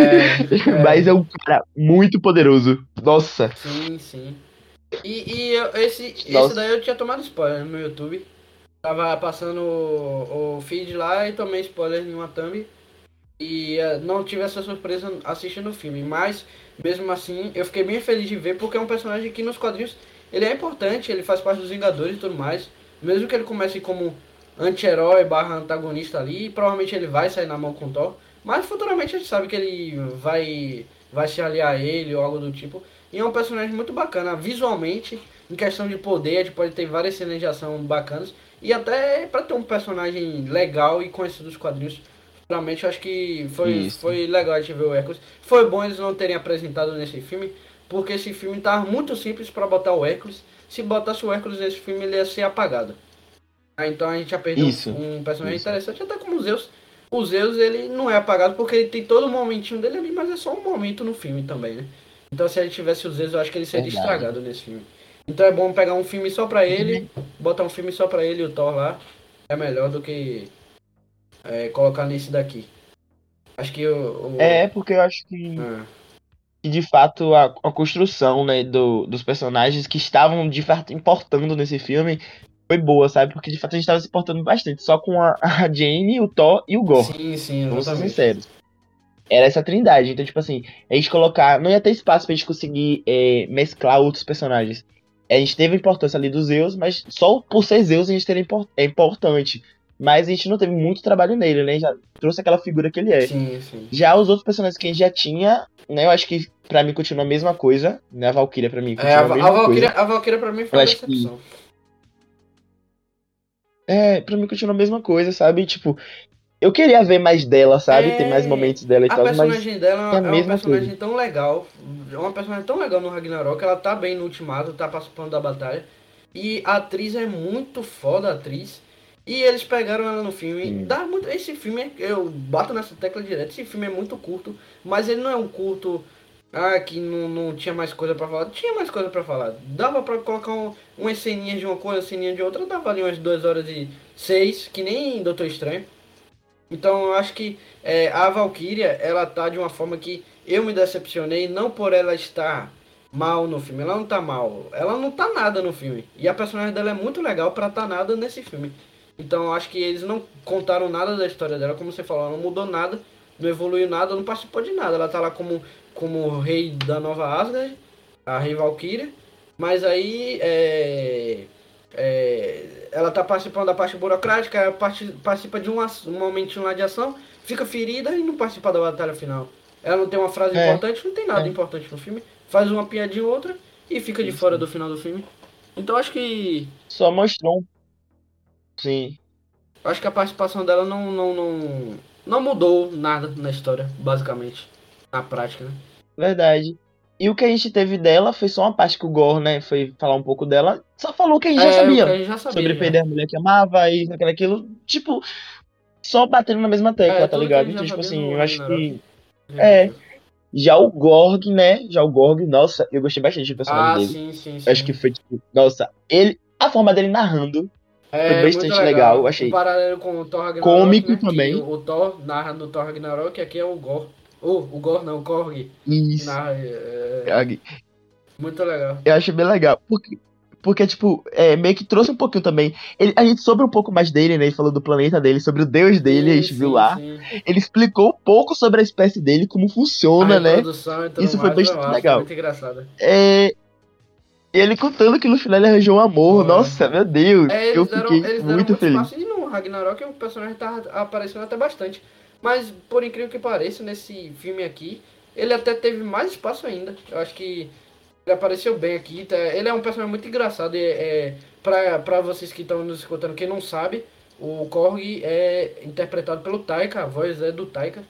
é. Mas é um cara muito poderoso. Nossa. Sim, sim. E, e eu, esse, esse daí eu tinha tomado spoiler no meu YouTube. Tava passando o, o feed lá e tomei spoiler em uma thumb. E uh, não tive essa surpresa assistindo o filme. Mas mesmo assim, eu fiquei bem feliz de ver porque é um personagem que nos quadrinhos ele é importante, ele faz parte dos Vingadores e tudo mais. Mesmo que ele comece como anti-herói barra antagonista ali, provavelmente ele vai sair na mão com o Thor. Mas futuramente a gente sabe que ele vai, vai se aliar a ele ou algo do tipo. E é um personagem muito bacana, visualmente, em questão de poder, a gente pode ter várias cenas de ação bacanas. E até para ter um personagem legal e conhecido dos quadrinhos Realmente eu acho que foi, foi legal a gente ver o Hércules. Foi bom eles não terem apresentado nesse filme, porque esse filme tava muito simples para botar o Hércules. Se botasse o Hércules nesse filme, ele ia ser apagado. Ah, então a gente já perdeu Isso. um personagem Isso. interessante, até como o Zeus. O Zeus ele não é apagado porque ele tem todo o momentinho dele ali, mas é só um momento no filme também, né? Então se a gente tivesse o Zeus, eu acho que ele seria Verdade. estragado nesse filme. Então é bom pegar um filme só pra ele, uhum. botar um filme só pra ele e o Thor lá. É melhor do que é, colocar nesse daqui. Acho que o. É, porque eu acho que. Ah. que de fato a, a construção né, do, dos personagens que estavam de fato importando nesse filme foi boa, sabe? Porque de fato a gente estava se importando bastante só com a, a Jane, o Thor e o Gore. Sim, sim, Vamos ser sinceros. Era essa trindade. Então, tipo assim, a gente colocar. Não ia ter espaço pra gente conseguir é, mesclar outros personagens. A gente teve a importância ali dos Zeus, mas só por ser Zeus a gente teria import é importante. Mas a gente não teve muito trabalho nele, né? Já trouxe aquela figura que ele é. Sim, sim. Já os outros personagens que a gente já tinha, né? Eu acho que pra mim continua a mesma coisa, né? A Valkyria pra mim é, continua é, a, a, mesma a Valkyria, coisa. A Valkyria pra mim foi uma decepção. Que... É, pra mim continua a mesma coisa, sabe? Tipo, eu queria ver mais dela, sabe? É... Ter mais momentos dela e a tal, mas... A personagem dela é, é uma personagem coisa. tão legal. É uma personagem tão legal no Ragnarok. Ela tá bem no Ultimato, tá participando da batalha. E a atriz é muito foda, a atriz. E eles pegaram ela no filme. Dá muito, esse filme, eu bato nessa tecla direto, esse filme é muito curto, mas ele não é um curto ah, que não, não tinha mais coisa para falar. Tinha mais coisa para falar. Dava para colocar um, umas ceninhas de uma coisa, ceninha de outra, dava ali umas 2 horas e 6, que nem Doutor Estranho. Então eu acho que é, a Valkyria, ela tá de uma forma que eu me decepcionei, não por ela estar mal no filme. Ela não tá mal. Ela não tá nada no filme. E a personagem dela é muito legal para tá nada nesse filme. Então acho que eles não contaram nada da história dela, como você falou, ela não mudou nada, não evoluiu nada, não participou de nada. Ela tá lá como, como rei da nova Asgard, a rei Valkyria, mas aí é, é, ela tá participando da parte burocrática, parte, participa de um, um momentinho lá de ação, fica ferida e não participa da batalha final. Ela não tem uma frase é. importante, não tem nada é. importante no filme, faz uma piadinha ou outra e fica de fora do final do filme. Então acho que. Só mostrou um Sim. Eu acho que a participação dela não, não, não, não mudou nada na história, basicamente. Na prática, né? Verdade. E o que a gente teve dela foi só uma parte que o Gore, né, foi falar um pouco dela. Só falou que a gente, é, já, sabia, a gente já sabia. Sobre já. perder a mulher que amava e aquilo, aquilo. Tipo, só batendo na mesma tecla, é, tá ligado? Então, tipo assim, eu acho que. É. Já o Gorg, né? Já o Gorg, nossa, eu gostei bastante do personagem ah, dele. Sim, sim, sim. Acho que foi, tipo, nossa, ele. A forma dele narrando é, foi bastante legal. legal, eu achei. O paralelo com o Thor Ragnarok. Cômico né? também. O, Thor narra no Thor Ragnarok, aqui é o Gor. Oh, o Gor não, o Korg. Isso. Narra, é... Muito legal. Eu achei bem legal. Porque, porque, tipo, é, meio que trouxe um pouquinho também. Ele, a gente soube um pouco mais dele, né? Ele falou do planeta dele, sobre o deus dele, sim, a gente sim, viu lá. Sim. Ele explicou um pouco sobre a espécie dele, como funciona, né? Isso foi bastante legal. Muito engraçado. É. Ele contando que no final ele arranjou um amor. É. Nossa, meu Deus. É, eu fiquei deram, muito, muito feliz. E no Ragnarok o personagem tá aparecendo até bastante. Mas, por incrível que pareça, nesse filme aqui, ele até teve mais espaço ainda. Eu acho que ele apareceu bem aqui. Tá? Ele é um personagem muito engraçado. É, é, pra, pra vocês que estão nos escutando, quem não sabe, o Korg é interpretado pelo Taika, a voz é do Taika.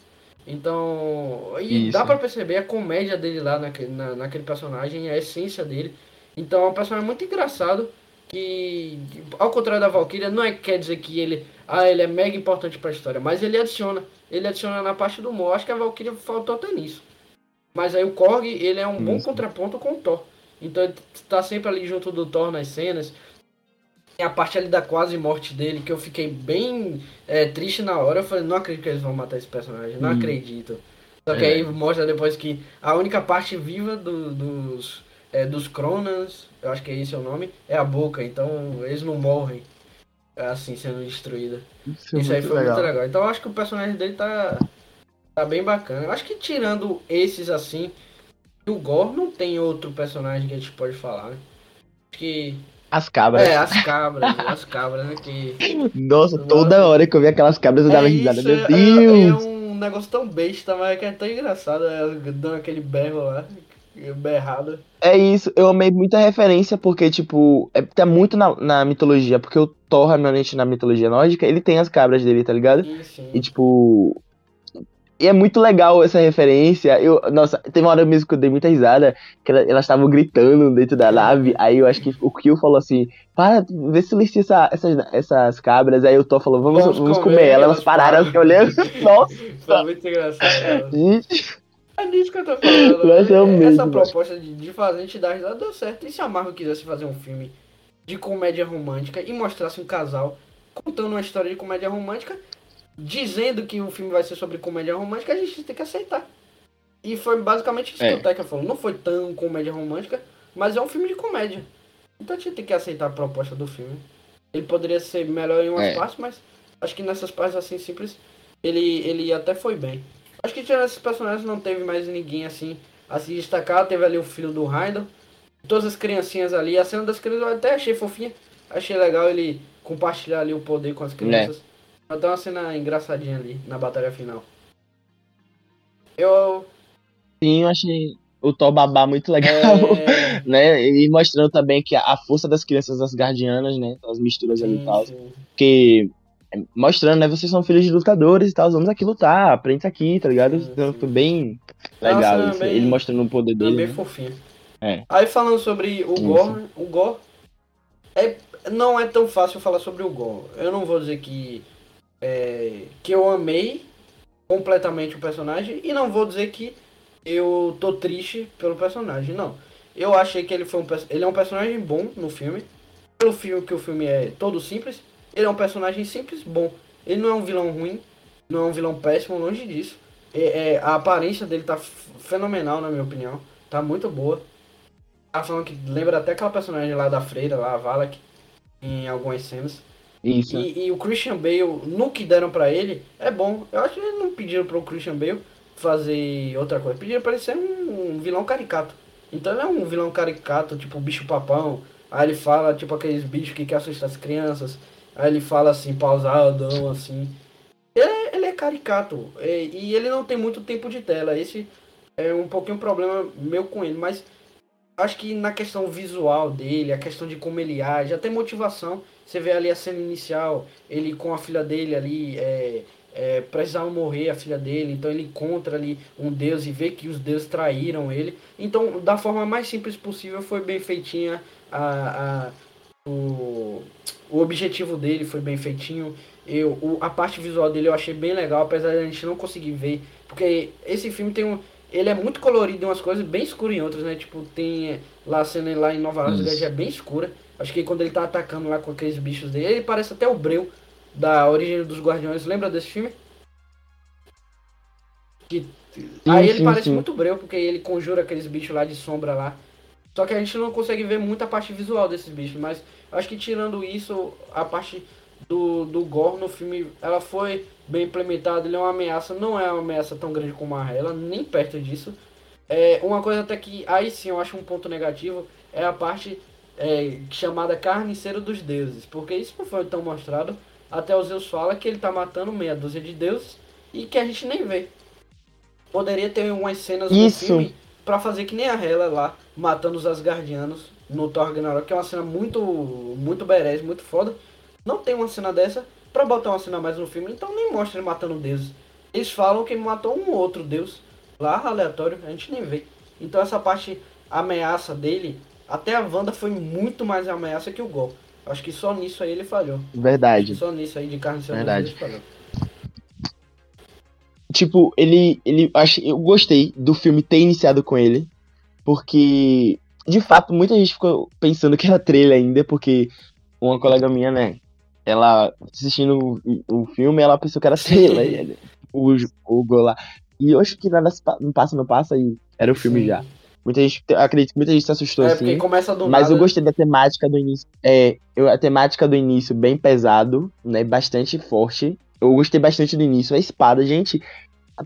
Então, e Isso. dá pra perceber a comédia dele lá naquele, na, naquele personagem, a essência dele. Então é um personagem muito engraçado. Que, ao contrário da Valkyria, não é que quer dizer que ele, ah, ele é mega importante pra história, mas ele adiciona. Ele adiciona na parte do humor. Acho que a Valkyria faltou até nisso. Mas aí o Korg, ele é um bom contraponto com o Thor. Então ele tá sempre ali junto do Thor nas cenas. Tem a parte ali da quase morte dele, que eu fiquei bem é, triste na hora. Eu falei, não acredito que eles vão matar esse personagem. Não hum. acredito. Só que é. aí mostra depois que a única parte viva do, dos, é, dos Cronans, eu acho que esse é o nome, é a boca. Então eles não morrem assim sendo destruída. Isso, é Isso aí foi legal. muito legal. Então eu acho que o personagem dele tá Tá bem bacana. Eu acho que tirando esses assim, o Gore não tem outro personagem que a gente pode falar, né? Acho que. As cabras. É, as cabras, as cabras, né? Que... Nossa, toda hora que eu vi aquelas cabras eu dava é risada. Meu é, Deus! É, é, um negócio tão besta, mas é tão engraçado, é, dando aquele berro lá. Berrado. É isso, eu amei muita referência porque, tipo, é, tá muito na, na mitologia, porque o Thor, realmente, na mitologia nórdica, ele tem as cabras dele, tá ligado? Sim, sim. E, tipo, e é muito legal essa referência. Eu, nossa, teve uma hora mesmo que eu dei muita risada, que elas estavam gritando dentro da nave. Aí eu acho que o Kill falou assim: para, vê se lixa essa, essas, essas cabras. Aí o Thor falou: vamos, vamos, vamos comer, comer. Elas, elas pararam, assim, olhando. nossa! Foi muito engraçado. Gente. É disso que eu tô falando. Mas é mesmo, essa proposta de, de fazer dar risada deu certo. E se a Marvel quisesse fazer um filme de comédia romântica e mostrasse um casal contando uma história de comédia romântica, dizendo que o filme vai ser sobre comédia romântica, a gente tem que aceitar. E foi basicamente isso é. que o Taika falou. Não foi tão comédia romântica, mas é um filme de comédia. Então a gente tem que aceitar a proposta do filme. Ele poderia ser melhor em umas é. partes, mas acho que nessas partes assim simples, ele, ele até foi bem. Acho que tirando esses personagens não teve mais ninguém assim a se destacar. Teve ali o filho do Heindel. Todas as criancinhas ali. A cena das crianças eu até achei fofinha. Achei legal ele compartilhar ali o poder com as crianças. É. Até uma cena engraçadinha ali na batalha final. Eu. Sim, eu achei o Thor babá muito legal, é... né? E mostrando também que a força das crianças das guardianas, né? As misturas sim, ali e tal. Que mostrando, né? Vocês são filhos de lutadores e tal, vamos aqui lutar, aprende aqui, tá ligado? Sim, então foi bem legal Nossa, isso. Bem, ele mostrando o poder dele. Bem né? fofinho. É. Aí falando sobre o Gore, o Gore é, não é tão fácil falar sobre o Gore. Eu não vou dizer que é, que eu amei completamente o personagem e não vou dizer que eu tô triste pelo personagem, não. Eu achei que ele foi um ele é um personagem bom no filme. Pelo filme que o filme é todo simples, ele é um personagem simples, bom. Ele não é um vilão ruim, não é um vilão péssimo, longe disso. É, é, a aparência dele tá fenomenal, na minha opinião. Tá muito boa. Tá falando que lembra até aquela personagem lá da freira, lá, a Valak, em algumas cenas. Isso. E, e, o Christian Bale, no que deram para ele, é bom. Eu acho que eles não pediram pro Christian Bale fazer outra coisa. Pediram pra ele ser um, um vilão caricato. Então ele é um vilão caricato, tipo bicho papão. Aí ele fala, tipo, aqueles bichos que quer assustar as crianças. Aí ele fala assim, pausadão, assim. Ele é, ele é caricato. E, e ele não tem muito tempo de tela. Esse é um pouquinho um problema meu com ele. Mas acho que na questão visual dele, a questão de como ele age, até motivação você vê ali a cena inicial, ele com a filha dele ali, é, é, morrer a filha dele, então ele encontra ali um deus e vê que os deuses traíram ele. Então, da forma mais simples possível, foi bem feitinha a, a, o, o objetivo dele, foi bem feitinho. Eu, o, a parte visual dele eu achei bem legal, apesar de a gente não conseguir ver, porque esse filme tem um ele é muito colorido em umas coisas, bem escuro em outras, né? Tipo, tem lá a cena lá em Nova York, é bem escura. Acho que quando ele tá atacando lá com aqueles bichos dele, ele parece até o Breu da Origem dos Guardiões. Lembra desse filme? Que... Sim, aí ele sim, parece sim. muito Breu, porque ele conjura aqueles bichos lá de sombra lá. Só que a gente não consegue ver muita parte visual desses bichos, mas acho que tirando isso, a parte do, do Gore no filme, ela foi bem implementada, ele é uma ameaça, não é uma ameaça tão grande como a Marrella, nem perto disso. É, uma coisa até que aí sim eu acho um ponto negativo é a parte é, chamada carniceiro dos deuses, porque isso não foi tão mostrado. Até o Zeus fala que ele tá matando meia dúzia de deuses e que a gente nem vê. Poderia ter umas cenas isso. no filme pra fazer que nem a Hela lá, matando os Asgardianos no Thor Ragnarok, que é uma cena muito, muito berés, muito foda. Não tem uma cena dessa pra botar uma cena mais no filme, então nem mostra ele matando deuses. Eles falam que ele matou um outro deus lá, aleatório, a gente nem vê. Então essa parte ameaça dele até a Wanda foi muito mais ameaça que o Gol. Acho que só nisso aí ele falhou. Verdade. Só nisso aí de carne Verdade. ele falhou. Tipo, ele. ele acho, eu gostei do filme ter iniciado com ele. Porque, de fato, muita gente ficou pensando que era trailer ainda, porque uma colega minha, né? Ela assistindo o, o filme, ela pensou que era trailer. o, o Gol lá. E eu acho que nada não passa, não passa, e era o filme Sim. já. Muita gente, acredito que muita gente se assustou é, assim. Começa do mas nada. eu gostei da temática do início. É, eu, a temática do início bem pesado, né? Bastante forte. Eu gostei bastante do início. A espada, gente.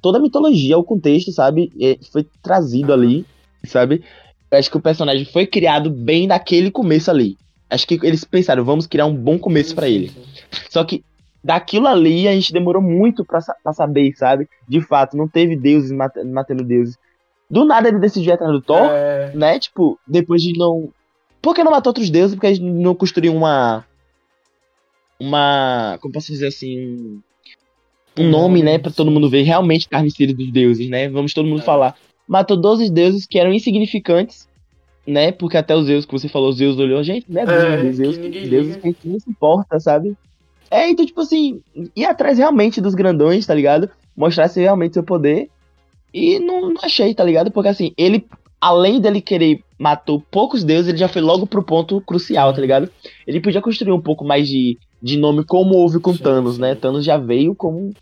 Toda a mitologia, o contexto, sabe? Foi trazido ali, sabe? Eu acho que o personagem foi criado bem naquele começo ali. Acho que eles pensaram, vamos criar um bom começo para ele. Só que daquilo ali a gente demorou muito pra, pra saber, sabe? De fato, não teve deuses matando deuses. Do nada ele decidiu atrás do Thor, é... né? Tipo, depois de não. Por que não matou outros deuses? Porque a gente não construiu uma. Uma. Como posso dizer assim? Um nome, né? Pra todo mundo ver realmente carniceiro dos deuses, né? Vamos todo mundo é. falar. Matou 12 deuses que eram insignificantes, né? Porque até os deuses que você falou, os deuses olhou, gente, né? É, que a gente não se importa, sabe? É, então, tipo assim, ir atrás realmente dos grandões, tá ligado? Mostrasse realmente seu poder e não, não achei, tá ligado? Porque assim, ele, além dele querer matou poucos deuses, ele já foi logo pro ponto crucial, tá ligado? Ele podia construir um pouco mais de, de nome como houve com sim, Thanos, sim. né? Thanos já veio como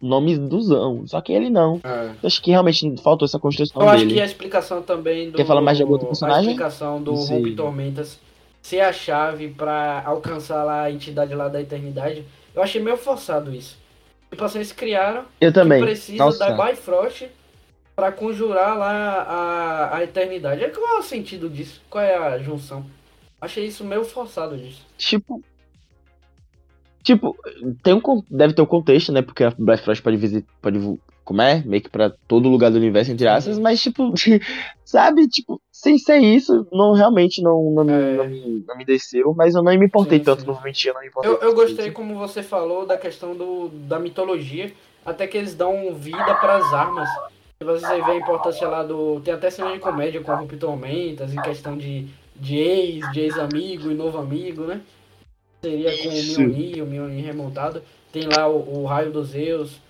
nome duzão, só que ele não. É. Acho que realmente faltou essa construção Eu dele. acho que a explicação também do... Quer falar mais de algum outro personagem? A explicação do Hulk Tormentas ser a chave para alcançar lá a entidade lá da eternidade, eu achei meio forçado isso. Tipo assim, eles criaram. Eu também. precisa Nossa. da Bifrost para conjurar lá a, a eternidade. É, qual é o sentido disso? Qual é a junção? Achei isso meio forçado disso. Tipo. Tipo, tem um, deve ter um contexto, né? Porque a Bifrost pode visitar. Pode como é? Meio que pra todo lugar do universo, entre aspas, mas, tipo, sabe, tipo, sem ser isso, não, realmente não, não, é... não, me, não me desceu, mas eu não me importei sim, tanto, sim. não mentia, não me importei. Eu, eu gostei, como você falou, da questão do, da mitologia, até que eles dão vida para as armas. Você vê a importância lá do. Tem até cena de comédia com Rupito Mentas, em questão de, de ex, de ex-amigo e novo amigo, né? Seria com o Mjolnir, o Mjolnir remontado. Tem lá o, o Raio dos Zeus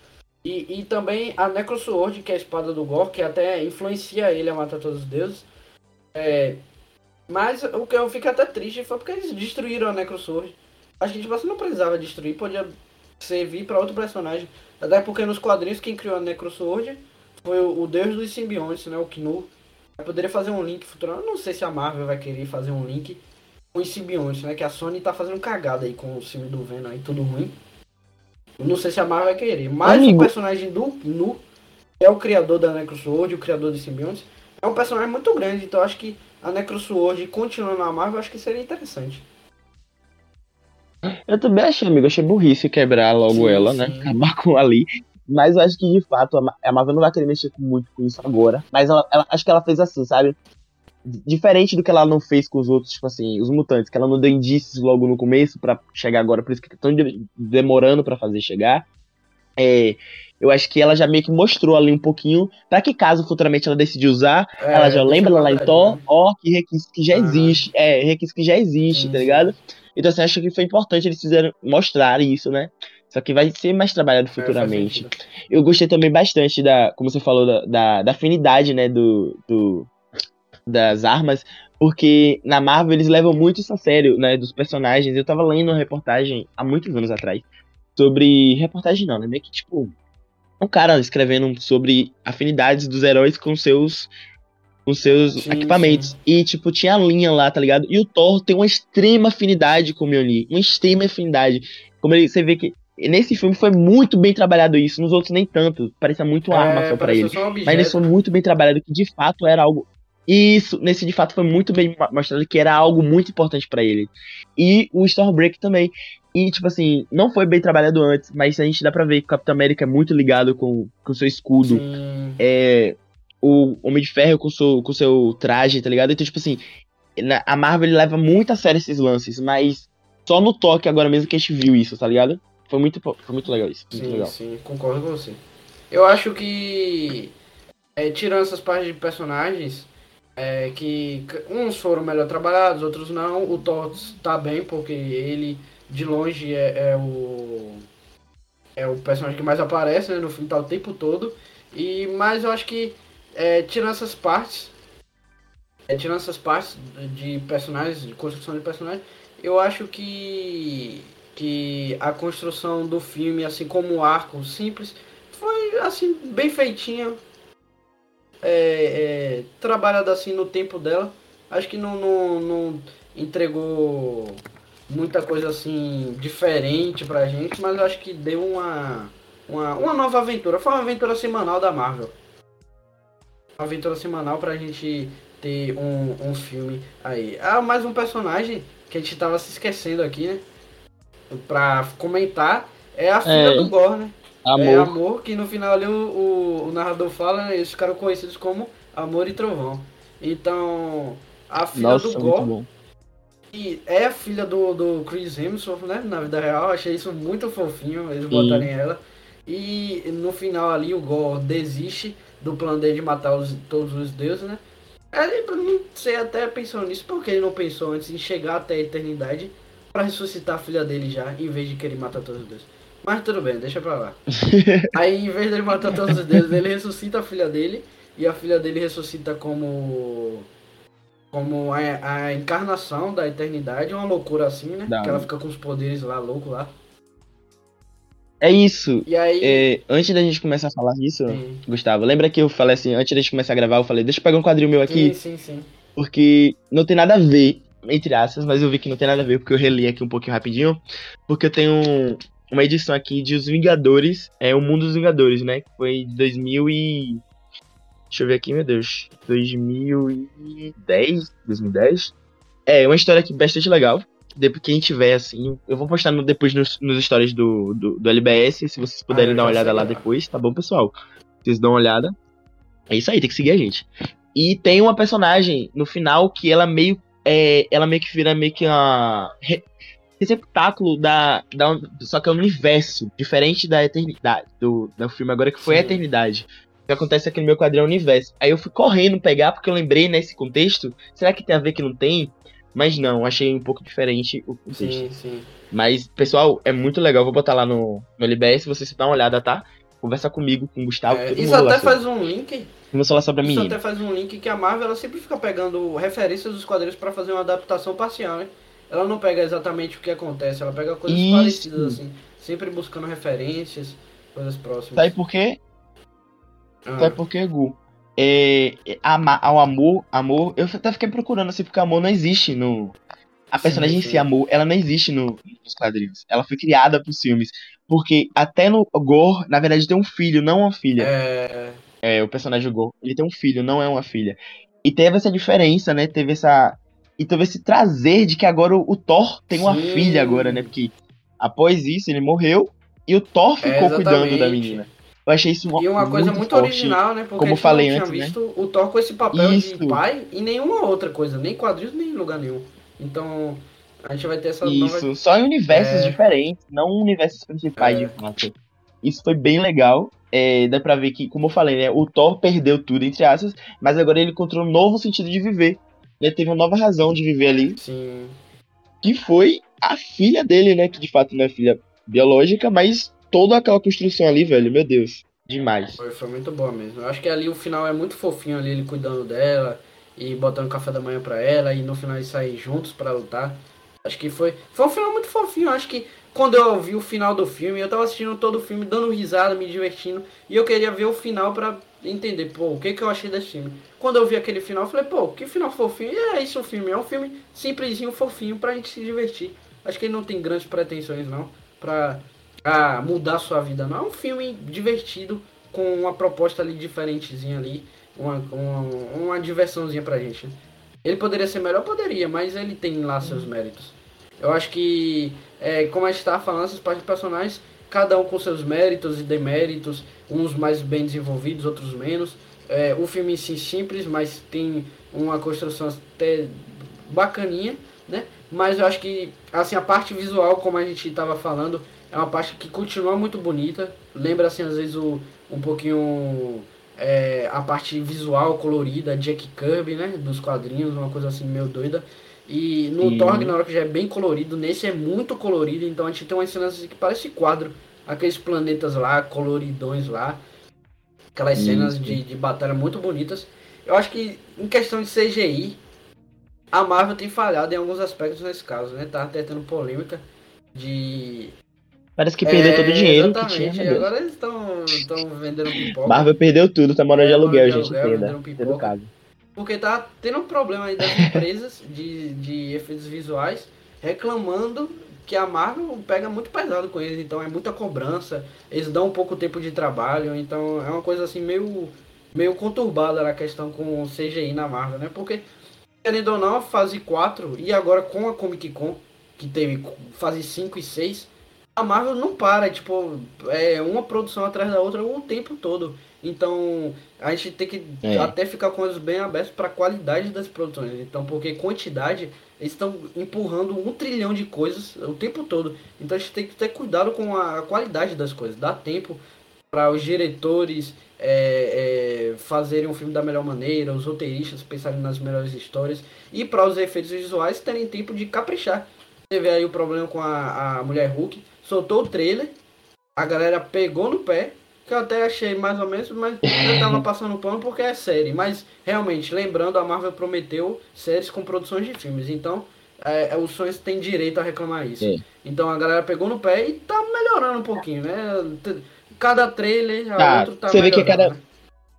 e, e também a Necrosword, que é a espada do Gore, que até influencia ele a matar todos os deuses. É, mas o que eu fico até triste foi porque eles destruíram a Necrosword. Acho que tipo, você não precisava destruir, podia servir para outro personagem. Até porque nos quadrinhos quem criou a Necrosword foi o, o deus dos simbiontes, né, o Knu. Eu poderia fazer um link futuro. Eu não sei se a Marvel vai querer fazer um link com os simbiontes, né? Que a Sony tá fazendo cagada aí com o filme do Venom aí, tudo ruim. Não sei se a Marvel vai querer. Mas Amigo. o personagem do Nu, é o criador da Necrosword, o criador de simbiontes, é um personagem muito grande. Então acho que a Necrosword continuando na Marvel, acho que seria interessante. Eu também achei, amigo. Achei burrice quebrar logo sim, ela, né? sim. né? Acabar com ali. Mas eu acho que de fato a Marvel não vai querer mexer muito com isso agora. Mas ela, ela, acho que ela fez assim, sabe? Diferente do que ela não fez com os outros, tipo assim, os mutantes, que ela não deu indícios logo no começo para chegar agora, por isso que estão demorando para fazer chegar. É, eu acho que ela já meio que mostrou ali um pouquinho, para que caso futuramente ela decide usar, é, ela já lembra lá em Thor, né? ó, que requisito que já ah. existe, é, requisito que já existe, tá ligado? Então assim, acho que foi importante eles fizeram mostrar isso, né? Só que vai ser mais trabalhado é, futuramente. É, eu gostei também bastante da, como você falou, da, da, da afinidade, né, do, do, das armas, porque na Marvel eles levam muito isso a sério, né, dos personagens. Eu tava lendo uma reportagem há muitos anos atrás sobre reportagem não, né, meio que tipo um cara escrevendo sobre afinidades dos heróis com seus com seus sim, equipamentos. Sim. E, tipo, tinha a linha lá, tá ligado? E o Thor tem uma extrema afinidade com o Mjolnir. Uma extrema afinidade. Como ele, você vê que nesse filme foi muito bem trabalhado isso. Nos outros nem tanto. Parecia muito é, arma só pra ele. Um Mas nesse foi muito bem trabalhado que de fato era algo. Isso, nesse de fato foi muito bem mostrado que era algo muito importante para ele. E o Stormbreak também. E, tipo assim, não foi bem trabalhado antes, mas a gente dá pra ver que o Capitão América é muito ligado com o seu escudo. Sim. É, o Homem de Ferro com seu, com seu traje, tá ligado? Então, tipo assim, a Marvel leva muito a sério esses lances, mas só no toque agora mesmo que a gente viu isso, tá ligado? Foi muito, foi muito legal isso. Muito sim, legal. sim, concordo com você. Eu acho que, é, tirando essas partes de personagens, é, que uns foram melhor trabalhados, outros não, o Thor tá bem, porque ele, de longe, é, é o é o personagem que mais aparece né, no filme, tá o tempo todo. E, mas eu acho que é, tirando essas partes, é, tirando essas partes de personagens, de construção de personagens, eu acho que que a construção do filme, assim como o arco simples, foi assim bem feitinha, é, é, trabalhada assim no tempo dela. Acho que não, não, não entregou muita coisa assim diferente pra gente, mas acho que deu uma, uma, uma nova aventura. Foi uma aventura semanal da Marvel uma aventura semanal pra gente ter um, um filme aí. Ah, mais um personagem que a gente tava se esquecendo aqui, né? Pra comentar, é a filha é, do Gore, né? Amor. É Amor, que no final ali o, o, o narrador fala, né? Eles ficaram conhecidos como Amor e Trovão. Então, a filha Nossa, do Gore. E é a filha do, do Chris Hemsworth, né? Na vida real, achei isso muito fofinho, eles Sim. botarem ela. E no final ali o Gore desiste do plano dele de matar os, todos os deuses, né? Ele não sei até pensou nisso, porque ele não pensou antes em chegar até a eternidade para ressuscitar a filha dele já, em vez de querer matar todos os deuses. Mas tudo bem, deixa pra lá. Aí em vez de ele matar todos os deuses, ele ressuscita a filha dele, e a filha dele ressuscita como. Como a, a encarnação da eternidade, uma loucura assim, né? Que ela fica com os poderes lá, louco lá. É isso. E aí... É, antes da gente começar a falar disso, sim. Gustavo, lembra que eu falei assim, antes da gente começar a gravar, eu falei, deixa eu pegar um quadrinho meu aqui. Sim, sim, sim. Porque não tem nada a ver, entre aspas, mas eu vi que não tem nada a ver, porque eu reli aqui um pouquinho rapidinho. Porque eu tenho uma edição aqui de Os Vingadores, é o Mundo dos Vingadores, né? Que foi de 2000 e... Deixa eu ver aqui, meu Deus. 2010? 2010? É, uma história aqui bastante legal depois quem tiver, assim, eu vou postar no, depois nos, nos stories do, do, do, LBS, se vocês puderem ah, dar uma olhada lá depois, tá bom, pessoal? Vocês dão uma olhada. É isso aí, tem que seguir a gente. E tem uma personagem no final que ela meio. É, ela meio que vira meio que uma. Re, receptáculo da, da. Só que é um universo, diferente da eternidade. Do, do filme agora que foi Sim. a eternidade. O que acontece aqui no meu quadrão é o universo. Aí eu fui correndo pegar, porque eu lembrei nesse contexto. Será que tem a ver que não tem? Mas não, achei um pouco diferente o texto. Sim, sim. Mas, pessoal, é muito legal. Vou botar lá no, no LBS, vocês dá uma olhada, tá? Conversa comigo, com o Gustavo. É, isso até faz um link. Vamos falar sobre a menina. Isso até faz um link que a Marvel ela sempre fica pegando referências dos quadrinhos para fazer uma adaptação parcial, né? Ela não pega exatamente o que acontece, ela pega coisas isso. parecidas, assim. Sempre buscando referências, coisas próximas. Sabe por quê? Ah. Sabe por quê, Gu? é, ao amor, amor, eu até fiquei procurando assim, porque amor não existe no. A personagem sim, sim. em si, amor, ela não existe no, nos quadrinhos. Ela foi criada pros filmes. Porque até no Gore, na verdade, tem um filho, não uma filha. É. É, o personagem Gore, ele tem um filho, não é uma filha. E teve essa diferença, né? Teve essa. E teve esse trazer de que agora o, o Thor tem uma sim. filha agora, né? Porque após isso ele morreu e o Thor ficou é, cuidando da menina. Eu achei isso E uma coisa muito, muito original, né? Porque como falei não antes, tinha né? visto né? o Thor com esse papel isso. de pai e nenhuma outra coisa, nem quadrinhos, nem lugar nenhum. Então, a gente vai ter essa Isso, nova... só em universos é... diferentes, não universos principais, é... de fato. Isso foi bem legal. É, dá pra ver que, como eu falei, né? O Thor perdeu tudo, entre aspas, mas agora ele encontrou um novo sentido de viver. Ele teve uma nova razão de viver ali. Sim. Que foi a filha dele, né? Que de fato não é filha biológica, mas toda aquela construção ali, velho, meu Deus, demais. Foi, foi muito boa mesmo. Eu acho que ali o final é muito fofinho ali, ele cuidando dela e botando café da manhã para ela e no final eles saem juntos para lutar. Acho que foi, foi um final muito fofinho. Acho que quando eu vi o final do filme, eu tava assistindo todo o filme, dando risada, me divertindo, e eu queria ver o final para entender, pô, o que que eu achei desse filme. Quando eu vi aquele final, eu falei, pô, que final fofinho. E é isso o filme, é um filme simplesinho, fofinho pra gente se divertir. Acho que ele não tem grandes pretensões não pra a mudar sua vida. Não é um filme divertido com uma proposta ali diferentezinha ali, uma, uma, uma diversãozinha pra gente. Ele poderia ser melhor, poderia, mas ele tem lá seus méritos. Eu acho que, é, como a gente estava falando, de personagens, cada um com seus méritos e deméritos, uns mais bem desenvolvidos, outros menos. É, o filme em si simples, mas tem uma construção até bacaninha, né? Mas eu acho que, assim, a parte visual, como a gente estava falando, é uma parte que continua muito bonita. Lembra, assim, às vezes o, um pouquinho é, a parte visual colorida, Jack Kirby, né? Dos quadrinhos, uma coisa assim meio doida. E no Sim. Thor Ragnarok já é bem colorido, nesse é muito colorido, então a gente tem umas cenas que parece quadro. Aqueles planetas lá, coloridões lá. Aquelas cenas de, de batalha muito bonitas. Eu acho que em questão de CGI, a Marvel tem falhado em alguns aspectos nesse caso, né? Tá até tendo polêmica de Parece que perdeu é, todo o dinheiro que tinha. Agora eles estão vendendo pipoca. Marvel perdeu tudo, tá morando é, de aluguel, gente. Aluguel, entenda. caso. Porque tá tendo um problema aí das empresas de, de efeitos visuais reclamando que a Marvel pega muito pesado com eles, então é muita cobrança, eles dão um pouco tempo de trabalho, então é uma coisa assim meio, meio conturbada a questão com o CGI na Marvel, né? Porque, querendo ou não, a fase 4 e agora com a Comic Con, que teve fase 5 e 6, a Marvel não para, tipo, é uma produção atrás da outra o tempo todo. Então, a gente tem que é. até ficar com os bem abertos para a qualidade das produções. Então, porque quantidade, eles estão empurrando um trilhão de coisas o tempo todo. Então, a gente tem que ter cuidado com a qualidade das coisas. Dá tempo para os diretores é, é, fazerem um filme da melhor maneira, os roteiristas pensarem nas melhores histórias e para os efeitos visuais terem tempo de caprichar. Teve aí o problema com a, a Mulher Hulk soltou o trailer, a galera pegou no pé, que eu até achei mais ou menos, mas eu tava passando pano porque é série. Mas realmente, lembrando, a Marvel prometeu séries com produções de filmes. Então, é, é os sonhos têm direito a reclamar isso. É. Então a galera pegou no pé e tá melhorando um pouquinho, né? Cada trailer, a tá, outro tá Você vê que cada. Né?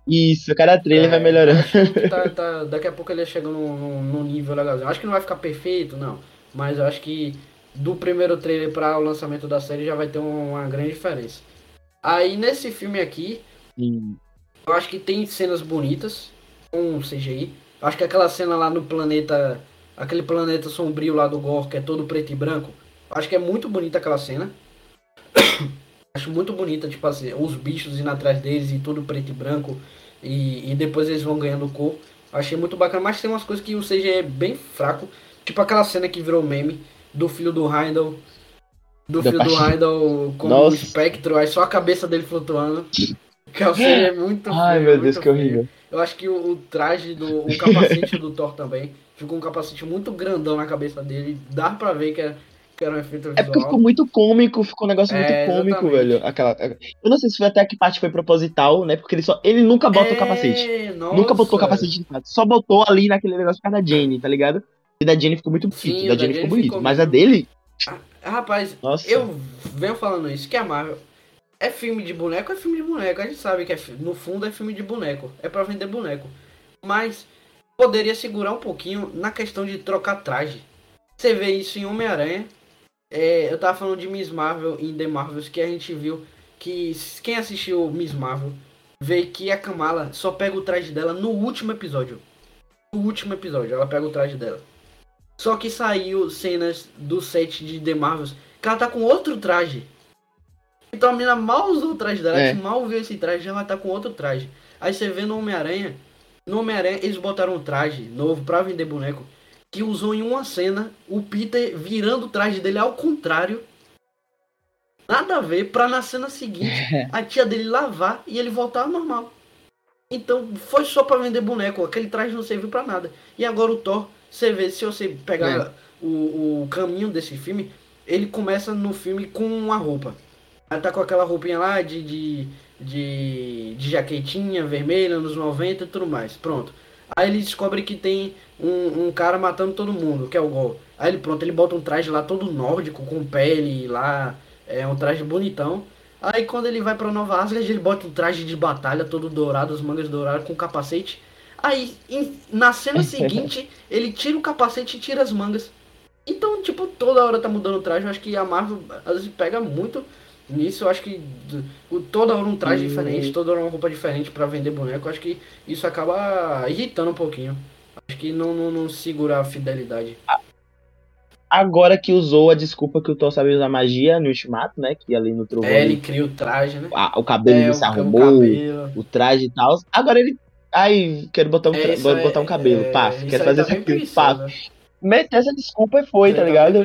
Isso, cada trailer é, vai melhorando. Tá, tá, daqui a pouco ele chega num, num nível legal. Acho que não vai ficar perfeito, não. Mas eu acho que do primeiro trailer para o lançamento da série já vai ter uma grande diferença. Aí nesse filme aqui, Sim. eu acho que tem cenas bonitas com CGI. Eu acho que aquela cena lá no planeta, aquele planeta sombrio lá do Gore, que é todo preto e branco, acho que é muito bonita aquela cena. acho muito bonita, tipo assim, os bichos indo atrás deles e tudo preto e branco. E, e depois eles vão ganhando cor. Achei muito bacana, mas tem umas coisas que o CGI é bem fraco. Tipo aquela cena que virou meme do filho do Heindel. Do filho do Heindel com Nossa. o espectro, aí só a cabeça dele flutuando. Que é muito Ai, feio, meu Deus, que horrível. Eu acho que o, o, traje do. O capacete do Thor também. Ficou um capacete muito grandão na cabeça dele. Dá pra ver que era, que era um efeito visual. É porque ficou muito cômico, ficou um negócio é, muito cômico, exatamente. velho. Aquela, eu não sei se foi até que parte foi proposital, né? Porque ele só. Ele nunca bota é, o capacete. Nossa. Nunca botou o capacete de fato. Só botou ali naquele negócio por causa da Jane, tá ligado? E da Jenny ficou muito bonito. da, Jenny ficou bonito. Ficou mas a dele. Rapaz, Nossa. eu venho falando isso, que a Marvel é filme de boneco, é filme de boneco. A gente sabe que é, no fundo é filme de boneco. É para vender boneco. Mas poderia segurar um pouquinho na questão de trocar traje. Você vê isso em Homem-Aranha. É, eu tava falando de Miss Marvel em The Marvels, que a gente viu que quem assistiu Miss Marvel vê que a Kamala só pega o traje dela no último episódio. No último episódio, ela pega o traje dela. Só que saiu cenas do set de The Marvels que ela tá com outro traje. Então a menina mal usou o traje dela, é. mal viu esse traje, já vai tá com outro traje. Aí você vê no Homem-Aranha, no Homem-Aranha eles botaram um traje novo pra vender boneco, que usou em uma cena o Peter virando o traje dele ao contrário. Nada a ver, pra na cena seguinte a tia dele lavar e ele voltar ao normal. Então foi só pra vender boneco, aquele traje não serviu pra nada. E agora o Thor você vê, se você pegar é. o, o caminho desse filme, ele começa no filme com uma roupa. Ela tá com aquela roupinha lá de, de, de, de jaquetinha vermelha, nos 90 e tudo mais. Pronto. Aí ele descobre que tem um, um cara matando todo mundo, que é o Gol. Aí ele pronto, ele bota um traje lá todo nórdico, com pele lá, é um traje bonitão. Aí quando ele vai pra Nova Asgard, ele bota um traje de batalha todo dourado, as mangas douradas com capacete. Aí, em, na cena seguinte, ele tira o capacete e tira as mangas. Então, tipo, toda hora tá mudando o traje. Eu acho que a Marvel às vezes pega muito nisso. Eu acho que toda hora um traje diferente, toda hora uma roupa diferente para vender boneco. Eu acho que isso acaba irritando um pouquinho. Acho que não, não, não segura a fidelidade. Agora que usou a desculpa que o Thor sabe usar magia no Ultimato, né? Que ali no Trovão. É, ele cria o traje, né? A, o cabelo é, se arrumou, o, o, traje e tal. Agora ele. Ai, quero botar um, é, botar um cabelo, é, pá. Quero fazer tá isso aqui, pá. Né? meter essa desculpa e foi, tá ligado?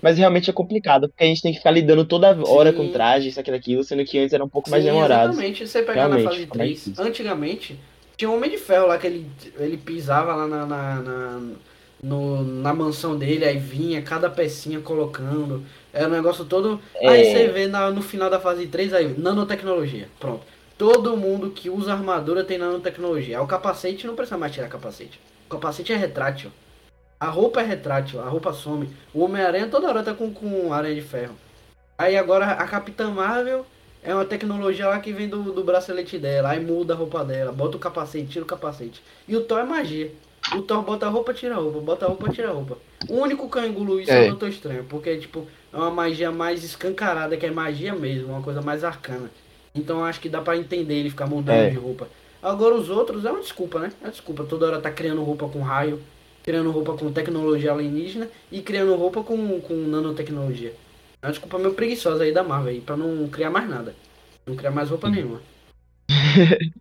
Mas realmente é complicado, porque a gente tem que ficar lidando toda hora Sim. com traje, isso, aquilo, aquilo, sendo que antes era um pouco Sim, mais demorado. Exatamente, você pegar realmente, na fase 3, antigamente, tinha um Homem de Ferro lá que ele, ele pisava lá na, na, na, no, na mansão dele, aí vinha cada pecinha colocando. Era um negócio todo. É... Aí você vê na, no final da fase 3 aí, nanotecnologia. Pronto. Todo mundo que usa armadura tem nanotecnologia. É o capacete não precisa mais tirar capacete. O capacete é retrátil. A roupa é retrátil, a roupa some. O Homem-Aranha toda hora tá com, com aranha de ferro. Aí agora a Capitã Marvel é uma tecnologia lá que vem do, do bracelete dela. Aí muda a roupa dela, bota o capacete, tira o capacete. E o Thor é magia. O Thor bota roupa, tira roupa, bota roupa, tira roupa. O único que eu engulo isso é, é o Doutor Estranho, porque tipo, é uma magia mais escancarada, que é magia mesmo, uma coisa mais arcana. Então acho que dá para entender ele ficar mudando é. de roupa. Agora os outros é uma desculpa, né? É uma desculpa. Toda hora tá criando roupa com raio criando roupa com tecnologia alienígena e criando roupa com, com nanotecnologia. É uma desculpa meio preguiçosa aí da Marvel aí, pra não criar mais nada. Não criar mais roupa nenhuma.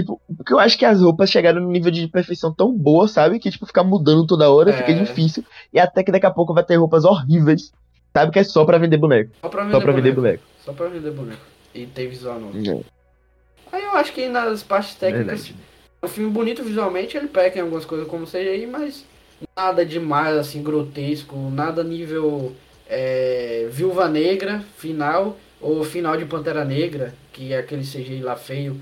tipo, porque eu acho que as roupas chegaram num nível de perfeição tão boa, sabe? Que, tipo, ficar mudando toda hora é... fica difícil. E até que daqui a pouco vai ter roupas horríveis, sabe? Que é só pra vender boneco. Só pra vender, só pra boneco. vender boneco. Só pra vender boneco. E ter visual novo. É. Aí eu acho que nas partes técnicas. Verdade um filme bonito visualmente, ele peca em algumas coisas como seja aí, mas nada demais, assim, grotesco, nada nível é, Viúva Negra, final, ou final de Pantera Negra, que é aquele CGI lá feio,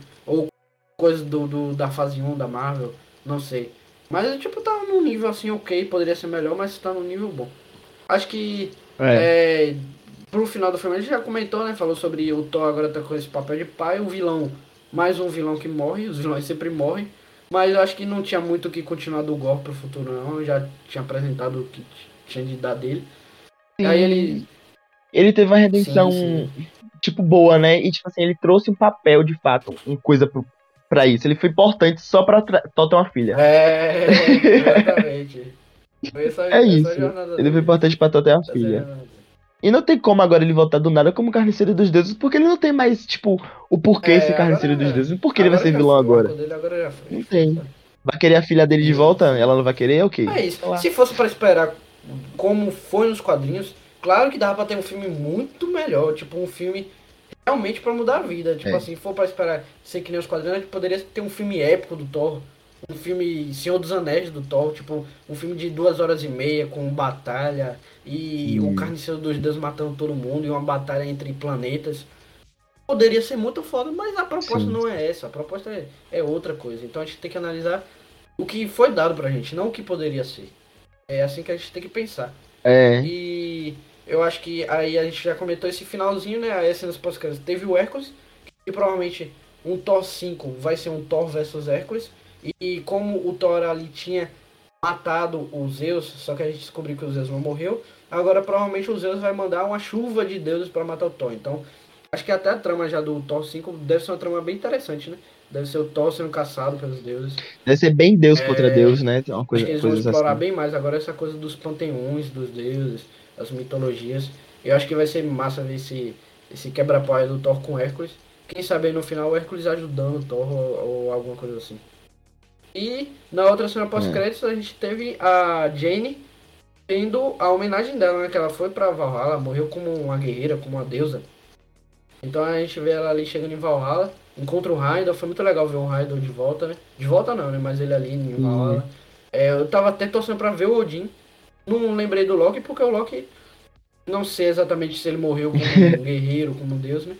coisa do, do, da fase 1 da Marvel, não sei. Mas, tipo, tá num nível assim, ok, poderia ser melhor, mas tá num nível bom. Acho que é. É, pro final do filme a gente já comentou, né? Falou sobre o Thor agora tá com esse papel de pai, o vilão mais um vilão que morre, os vilões sempre morrem. Mas eu acho que não tinha muito o que continuar do Gore pro futuro, não. Eu já tinha apresentado o que tinha de dar dele. Sim. Aí ele. Ele teve uma redenção, sim, sim. tipo, boa, né? E, tipo assim, ele trouxe um papel, de fato, uma coisa pro, pra isso. Ele foi importante só pra Tó ter uma filha. É, exatamente. Essa, é isso. Ele foi importante pra Tó ter uma filha. E não tem como agora ele voltar do nada como carniceiro dos deuses, porque ele não tem mais, tipo, o porquê é, ser carniceiro dos é. deuses. Por que ele vai ser vilão agora? agora não tem. Vai querer a filha dele de volta? Ela não vai querer? É ok. É isso. Se fosse para esperar como foi nos quadrinhos, claro que dava pra ter um filme muito melhor. Tipo, um filme realmente para mudar a vida. Tipo é. assim, se for pra esperar ser que nem os quadrinhos, a gente poderia ter um filme épico do Thor um filme Senhor dos Anéis do Thor, tipo, um filme de duas horas e meia com batalha e hum. o Carniceiro dos Deuses matando todo mundo e uma batalha entre planetas. Poderia ser muito foda, mas a proposta Sim. não é essa, a proposta é, é outra coisa. Então a gente tem que analisar o que foi dado pra gente, não o que poderia ser. É assim que a gente tem que pensar. É. E eu acho que aí a gente já comentou esse finalzinho, né? Aí cenas pós Teve o Hércules, que provavelmente um Thor 5 vai ser um Thor versus Hércules. E como o Thor ali tinha matado o Zeus, só que a gente descobriu que o Zeus não morreu, agora provavelmente o Zeus vai mandar uma chuva de deuses para matar o Thor. Então, acho que até a trama já do Thor 5 deve ser uma trama bem interessante, né? Deve ser o Thor sendo caçado pelos deuses. Deve ser bem Deus é, contra Deus, né? Uma coisa, acho que eles vão explorar assim. bem mais agora essa coisa dos panteões, dos deuses, as mitologias. Eu acho que vai ser massa ver esse, esse quebra-pau do Thor com Hércules. Quem sabe aí no final o Hércules ajudando o Thor ou, ou alguma coisa assim. E na outra cena pós-créditos a gente teve a Jane tendo a homenagem dela, né? Que ela foi pra Valhalla, morreu como uma guerreira, como uma deusa. Então a gente vê ela ali chegando em Valhalla, encontra o Raidor, foi muito legal ver o Raidor de volta, né? De volta não, né? Mas ele ali em Valhalla. Uhum. É, eu tava até torcendo pra ver o Odin. Não lembrei do Loki porque o Loki Não sei exatamente se ele morreu como um guerreiro, como um deus, né?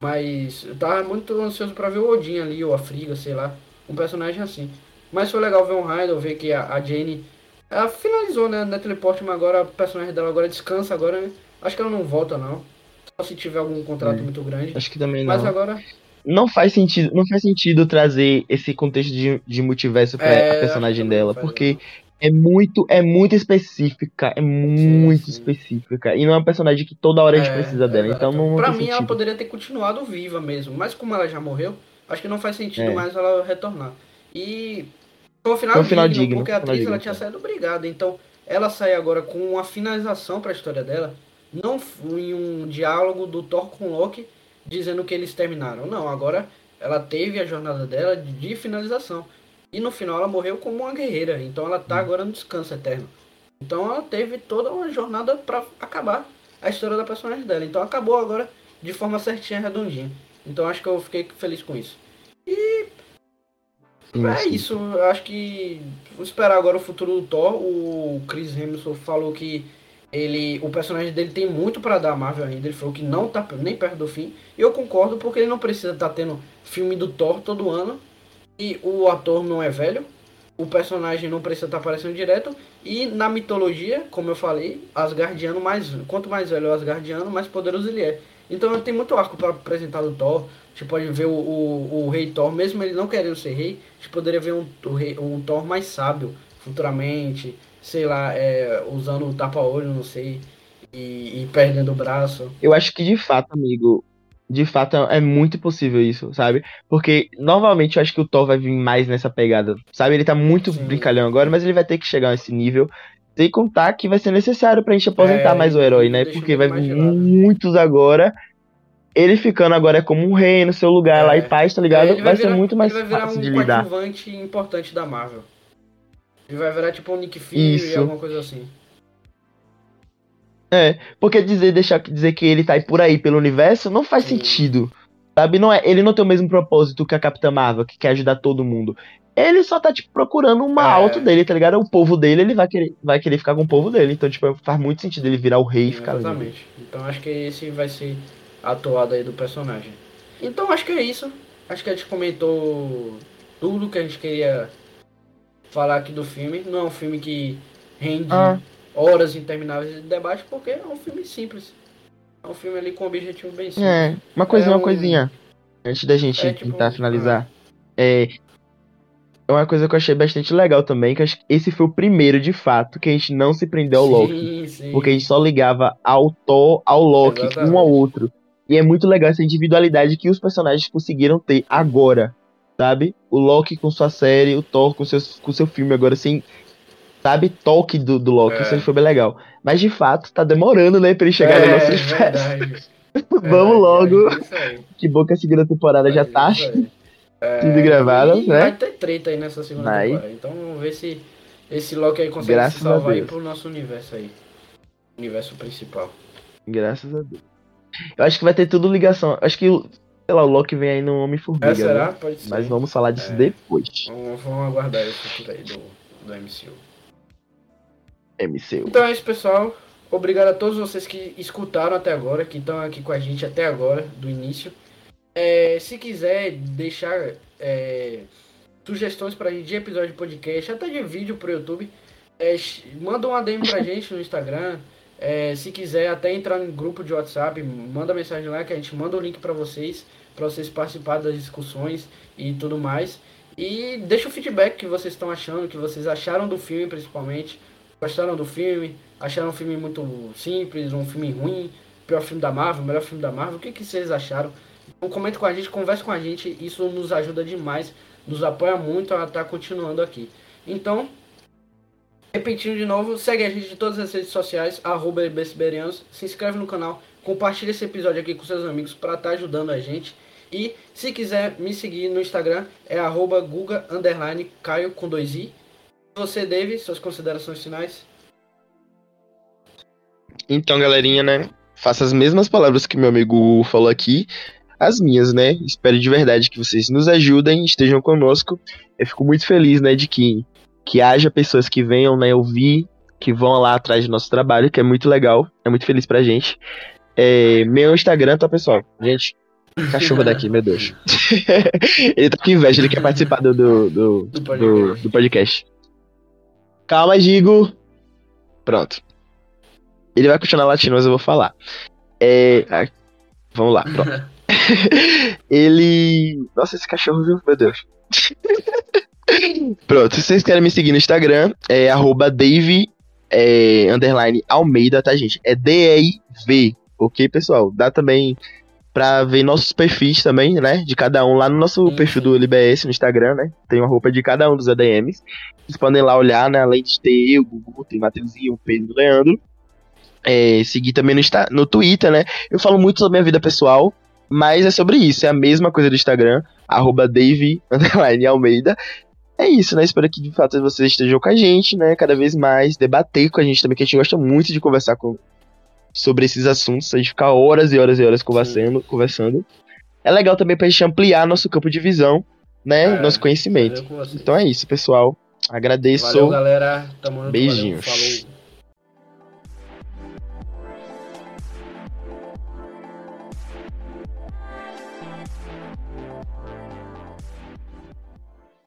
Mas eu tava muito ansioso para ver o Odin ali, ou a Friga, sei lá. Um personagem assim. Mas foi legal ver um Raidel, ver que a, a Jane. Ela finalizou, né? Na teleporte, mas agora o personagem dela agora descansa agora, né? Acho que ela não volta, não. Só se tiver algum contrato é. muito grande. Acho que também não. Mas agora. Não faz sentido, não faz sentido trazer esse contexto de, de multiverso pra é, a personagem dela, porque é muito, é muito específica, é muito sim, sim. específica. E não é uma personagem que toda hora a gente é, precisa dela. então não. Pra mim sentido. ela poderia ter continuado viva mesmo, mas como ela já morreu, acho que não faz sentido é. mais ela retornar. E foi um final, foi um final digno, digno, porque a atriz ela tinha saído obrigada. Então ela sai agora com uma finalização para a história dela. Não foi um diálogo do Thor com Loki dizendo que eles terminaram. Não, agora ela teve a jornada dela de finalização. E no final ela morreu como uma guerreira. Então ela tá agora no descanso eterno. Então ela teve toda uma jornada para acabar a história da personagem dela. Então acabou agora de forma certinha, redondinha. Então acho que eu fiquei feliz com isso. E Sim, é sim. isso, eu acho que vou esperar agora o futuro do Thor. O Chris Hemsworth falou que ele, o personagem dele tem muito para dar a Marvel ainda. Ele falou que não tá nem perto do fim. E eu concordo porque ele não precisa estar tá tendo filme do Thor todo ano. E o ator não é velho. O personagem não precisa estar tá aparecendo direto. E na mitologia, como eu falei, Asgardiano mais quanto mais velho o Asgardiano, mais poderoso ele é. Então tem muito arco para apresentar do Thor. A gente pode ver o, o, o, rei Thor, mesmo ele não querendo ser rei, a gente poderia ver um, rei, um Thor mais sábio futuramente, sei lá, é, usando o tapa-olho, não sei, e, e, perdendo o braço. Eu acho que de fato, amigo, de fato é muito possível isso, sabe? Porque normalmente eu acho que o Thor vai vir mais nessa pegada, sabe? Ele tá muito Sim. brincalhão agora, mas ele vai ter que chegar nesse nível. Sem contar que vai ser necessário pra gente aposentar é, mais o herói, né? Porque vai vir muitos agora ele ficando agora como um rei no seu lugar é. lá e paz, tá ligado? É, vai, vai virar, ser muito mais fácil um de lidar. Ele vai virar um importante da Marvel. Ele vai virar tipo um Nick Fury alguma coisa assim. É, porque dizer, deixar dizer que ele tá aí por aí pelo universo não faz Sim. sentido. Sabe, não é, ele não tem o mesmo propósito que a Capitã Marvel, que quer ajudar todo mundo. Ele só tá, tipo, procurando uma é. alto dele, tá ligado? O povo dele, ele vai querer, vai querer ficar com o povo dele. Então, tipo, faz muito sentido ele virar o rei e ficar Exatamente. Então acho que esse vai ser atuada aí do personagem. Então acho que é isso. Acho que a gente comentou tudo que a gente queria falar aqui do filme. Não é um filme que rende ah. Horas intermináveis de debate, porque é um filme simples. É um filme ali com um objetivo bem simples. É, uma coisinha, é um... uma coisinha. Antes da gente é, tipo, tentar finalizar. É, é uma coisa que eu achei bastante legal também, que esse foi o primeiro, de fato, que a gente não se prendeu ao sim, Loki. Sim. Porque a gente só ligava ao Thor, ao Loki, Exatamente. um ao outro. E é muito legal essa individualidade que os personagens conseguiram ter agora, sabe? O Loki com sua série, o Thor com, seus, com seu filme agora, assim, sabe? Toque do, do Loki, é. isso foi bem legal. Mas de fato, tá demorando, né, pra ele chegar é, no nosso universo. Vamos logo. É que bom que a segunda temporada já tá sendo é, gravada, né? Vai ter treta aí nessa segunda temporada. Então vamos ver se esse Loki aí consegue Graças se salvar aí pro nosso universo aí. Universo principal. Graças a Deus. Eu acho que vai ter tudo ligação. Acho que, sei lá, o Loki vem aí no Homem-Formiga. É, será? Né? Pode ser. Mas vamos falar disso é. depois. Vamos, vamos aguardar o futuro aí do, do MCU. MCU. Então é isso, pessoal. Obrigado a todos vocês que escutaram até agora, que estão aqui com a gente até agora, do início. É, se quiser deixar é, sugestões pra gente de episódio de podcast, até de vídeo pro YouTube, é, manda um ADM pra gente no Instagram. É, se quiser até entrar em grupo de WhatsApp, manda mensagem lá que a gente manda o link para vocês, para vocês participarem das discussões e tudo mais. E deixa o feedback que vocês estão achando, que vocês acharam do filme principalmente. Gostaram do filme? Acharam um filme muito simples, um filme ruim? Pior filme da Marvel, melhor filme da Marvel? O que, que vocês acharam? Então comente com a gente, converse com a gente, isso nos ajuda demais, nos apoia muito a estar tá continuando aqui. Então, Repetindo de novo, segue a gente em todas as redes sociais, arroba se inscreve no canal, compartilha esse episódio aqui com seus amigos para estar tá ajudando a gente. E se quiser me seguir no Instagram, é arroba guga, underline, caio com dois i. Você, Dave, suas considerações finais? Então, galerinha, né? Faça as mesmas palavras que meu amigo falou aqui, as minhas, né? Espero de verdade que vocês nos ajudem, estejam conosco. Eu fico muito feliz, né, de que que haja pessoas que venham né, ouvir, que vão lá atrás do nosso trabalho, que é muito legal, é muito feliz pra gente. É, meu Instagram, tá, pessoal? Gente, cachorro daqui, meu Deus. ele tá com inveja, ele quer participar do, do, do, do, do podcast. Calma, Gigo. Pronto. Ele vai continuar latindo, mas eu vou falar. É. Vamos lá, pronto. ele. Nossa, esse cachorro, viu? Meu Deus. pronto, se vocês querem me seguir no Instagram, é arroba Dave é, underline Almeida, tá, gente? É D-E-I-V, ok, pessoal? Dá também pra ver nossos perfis também, né? De cada um lá no nosso sim, perfil do LBS no Instagram, né? Tem uma roupa de cada um dos ADMs. Vocês podem lá olhar, né? Além de ter eu, Gugu, tem Matheusinho, Pedro e Leandro. É, seguir também no, no Twitter, né? Eu falo muito sobre a minha vida pessoal, mas é sobre isso. É a mesma coisa do Instagram, arroba Dave Almeida. É isso, né? Espero que de fato vocês estejam com a gente, né? Cada vez mais, debater com a gente também, que a gente gosta muito de conversar com, sobre esses assuntos, a gente ficar horas e horas e horas conversando, conversando. É legal também pra gente ampliar nosso campo de visão, né? É, nosso conhecimento. Então é isso, pessoal. Agradeço. Valeu, galera. Tamo Beijinhos. Valeu,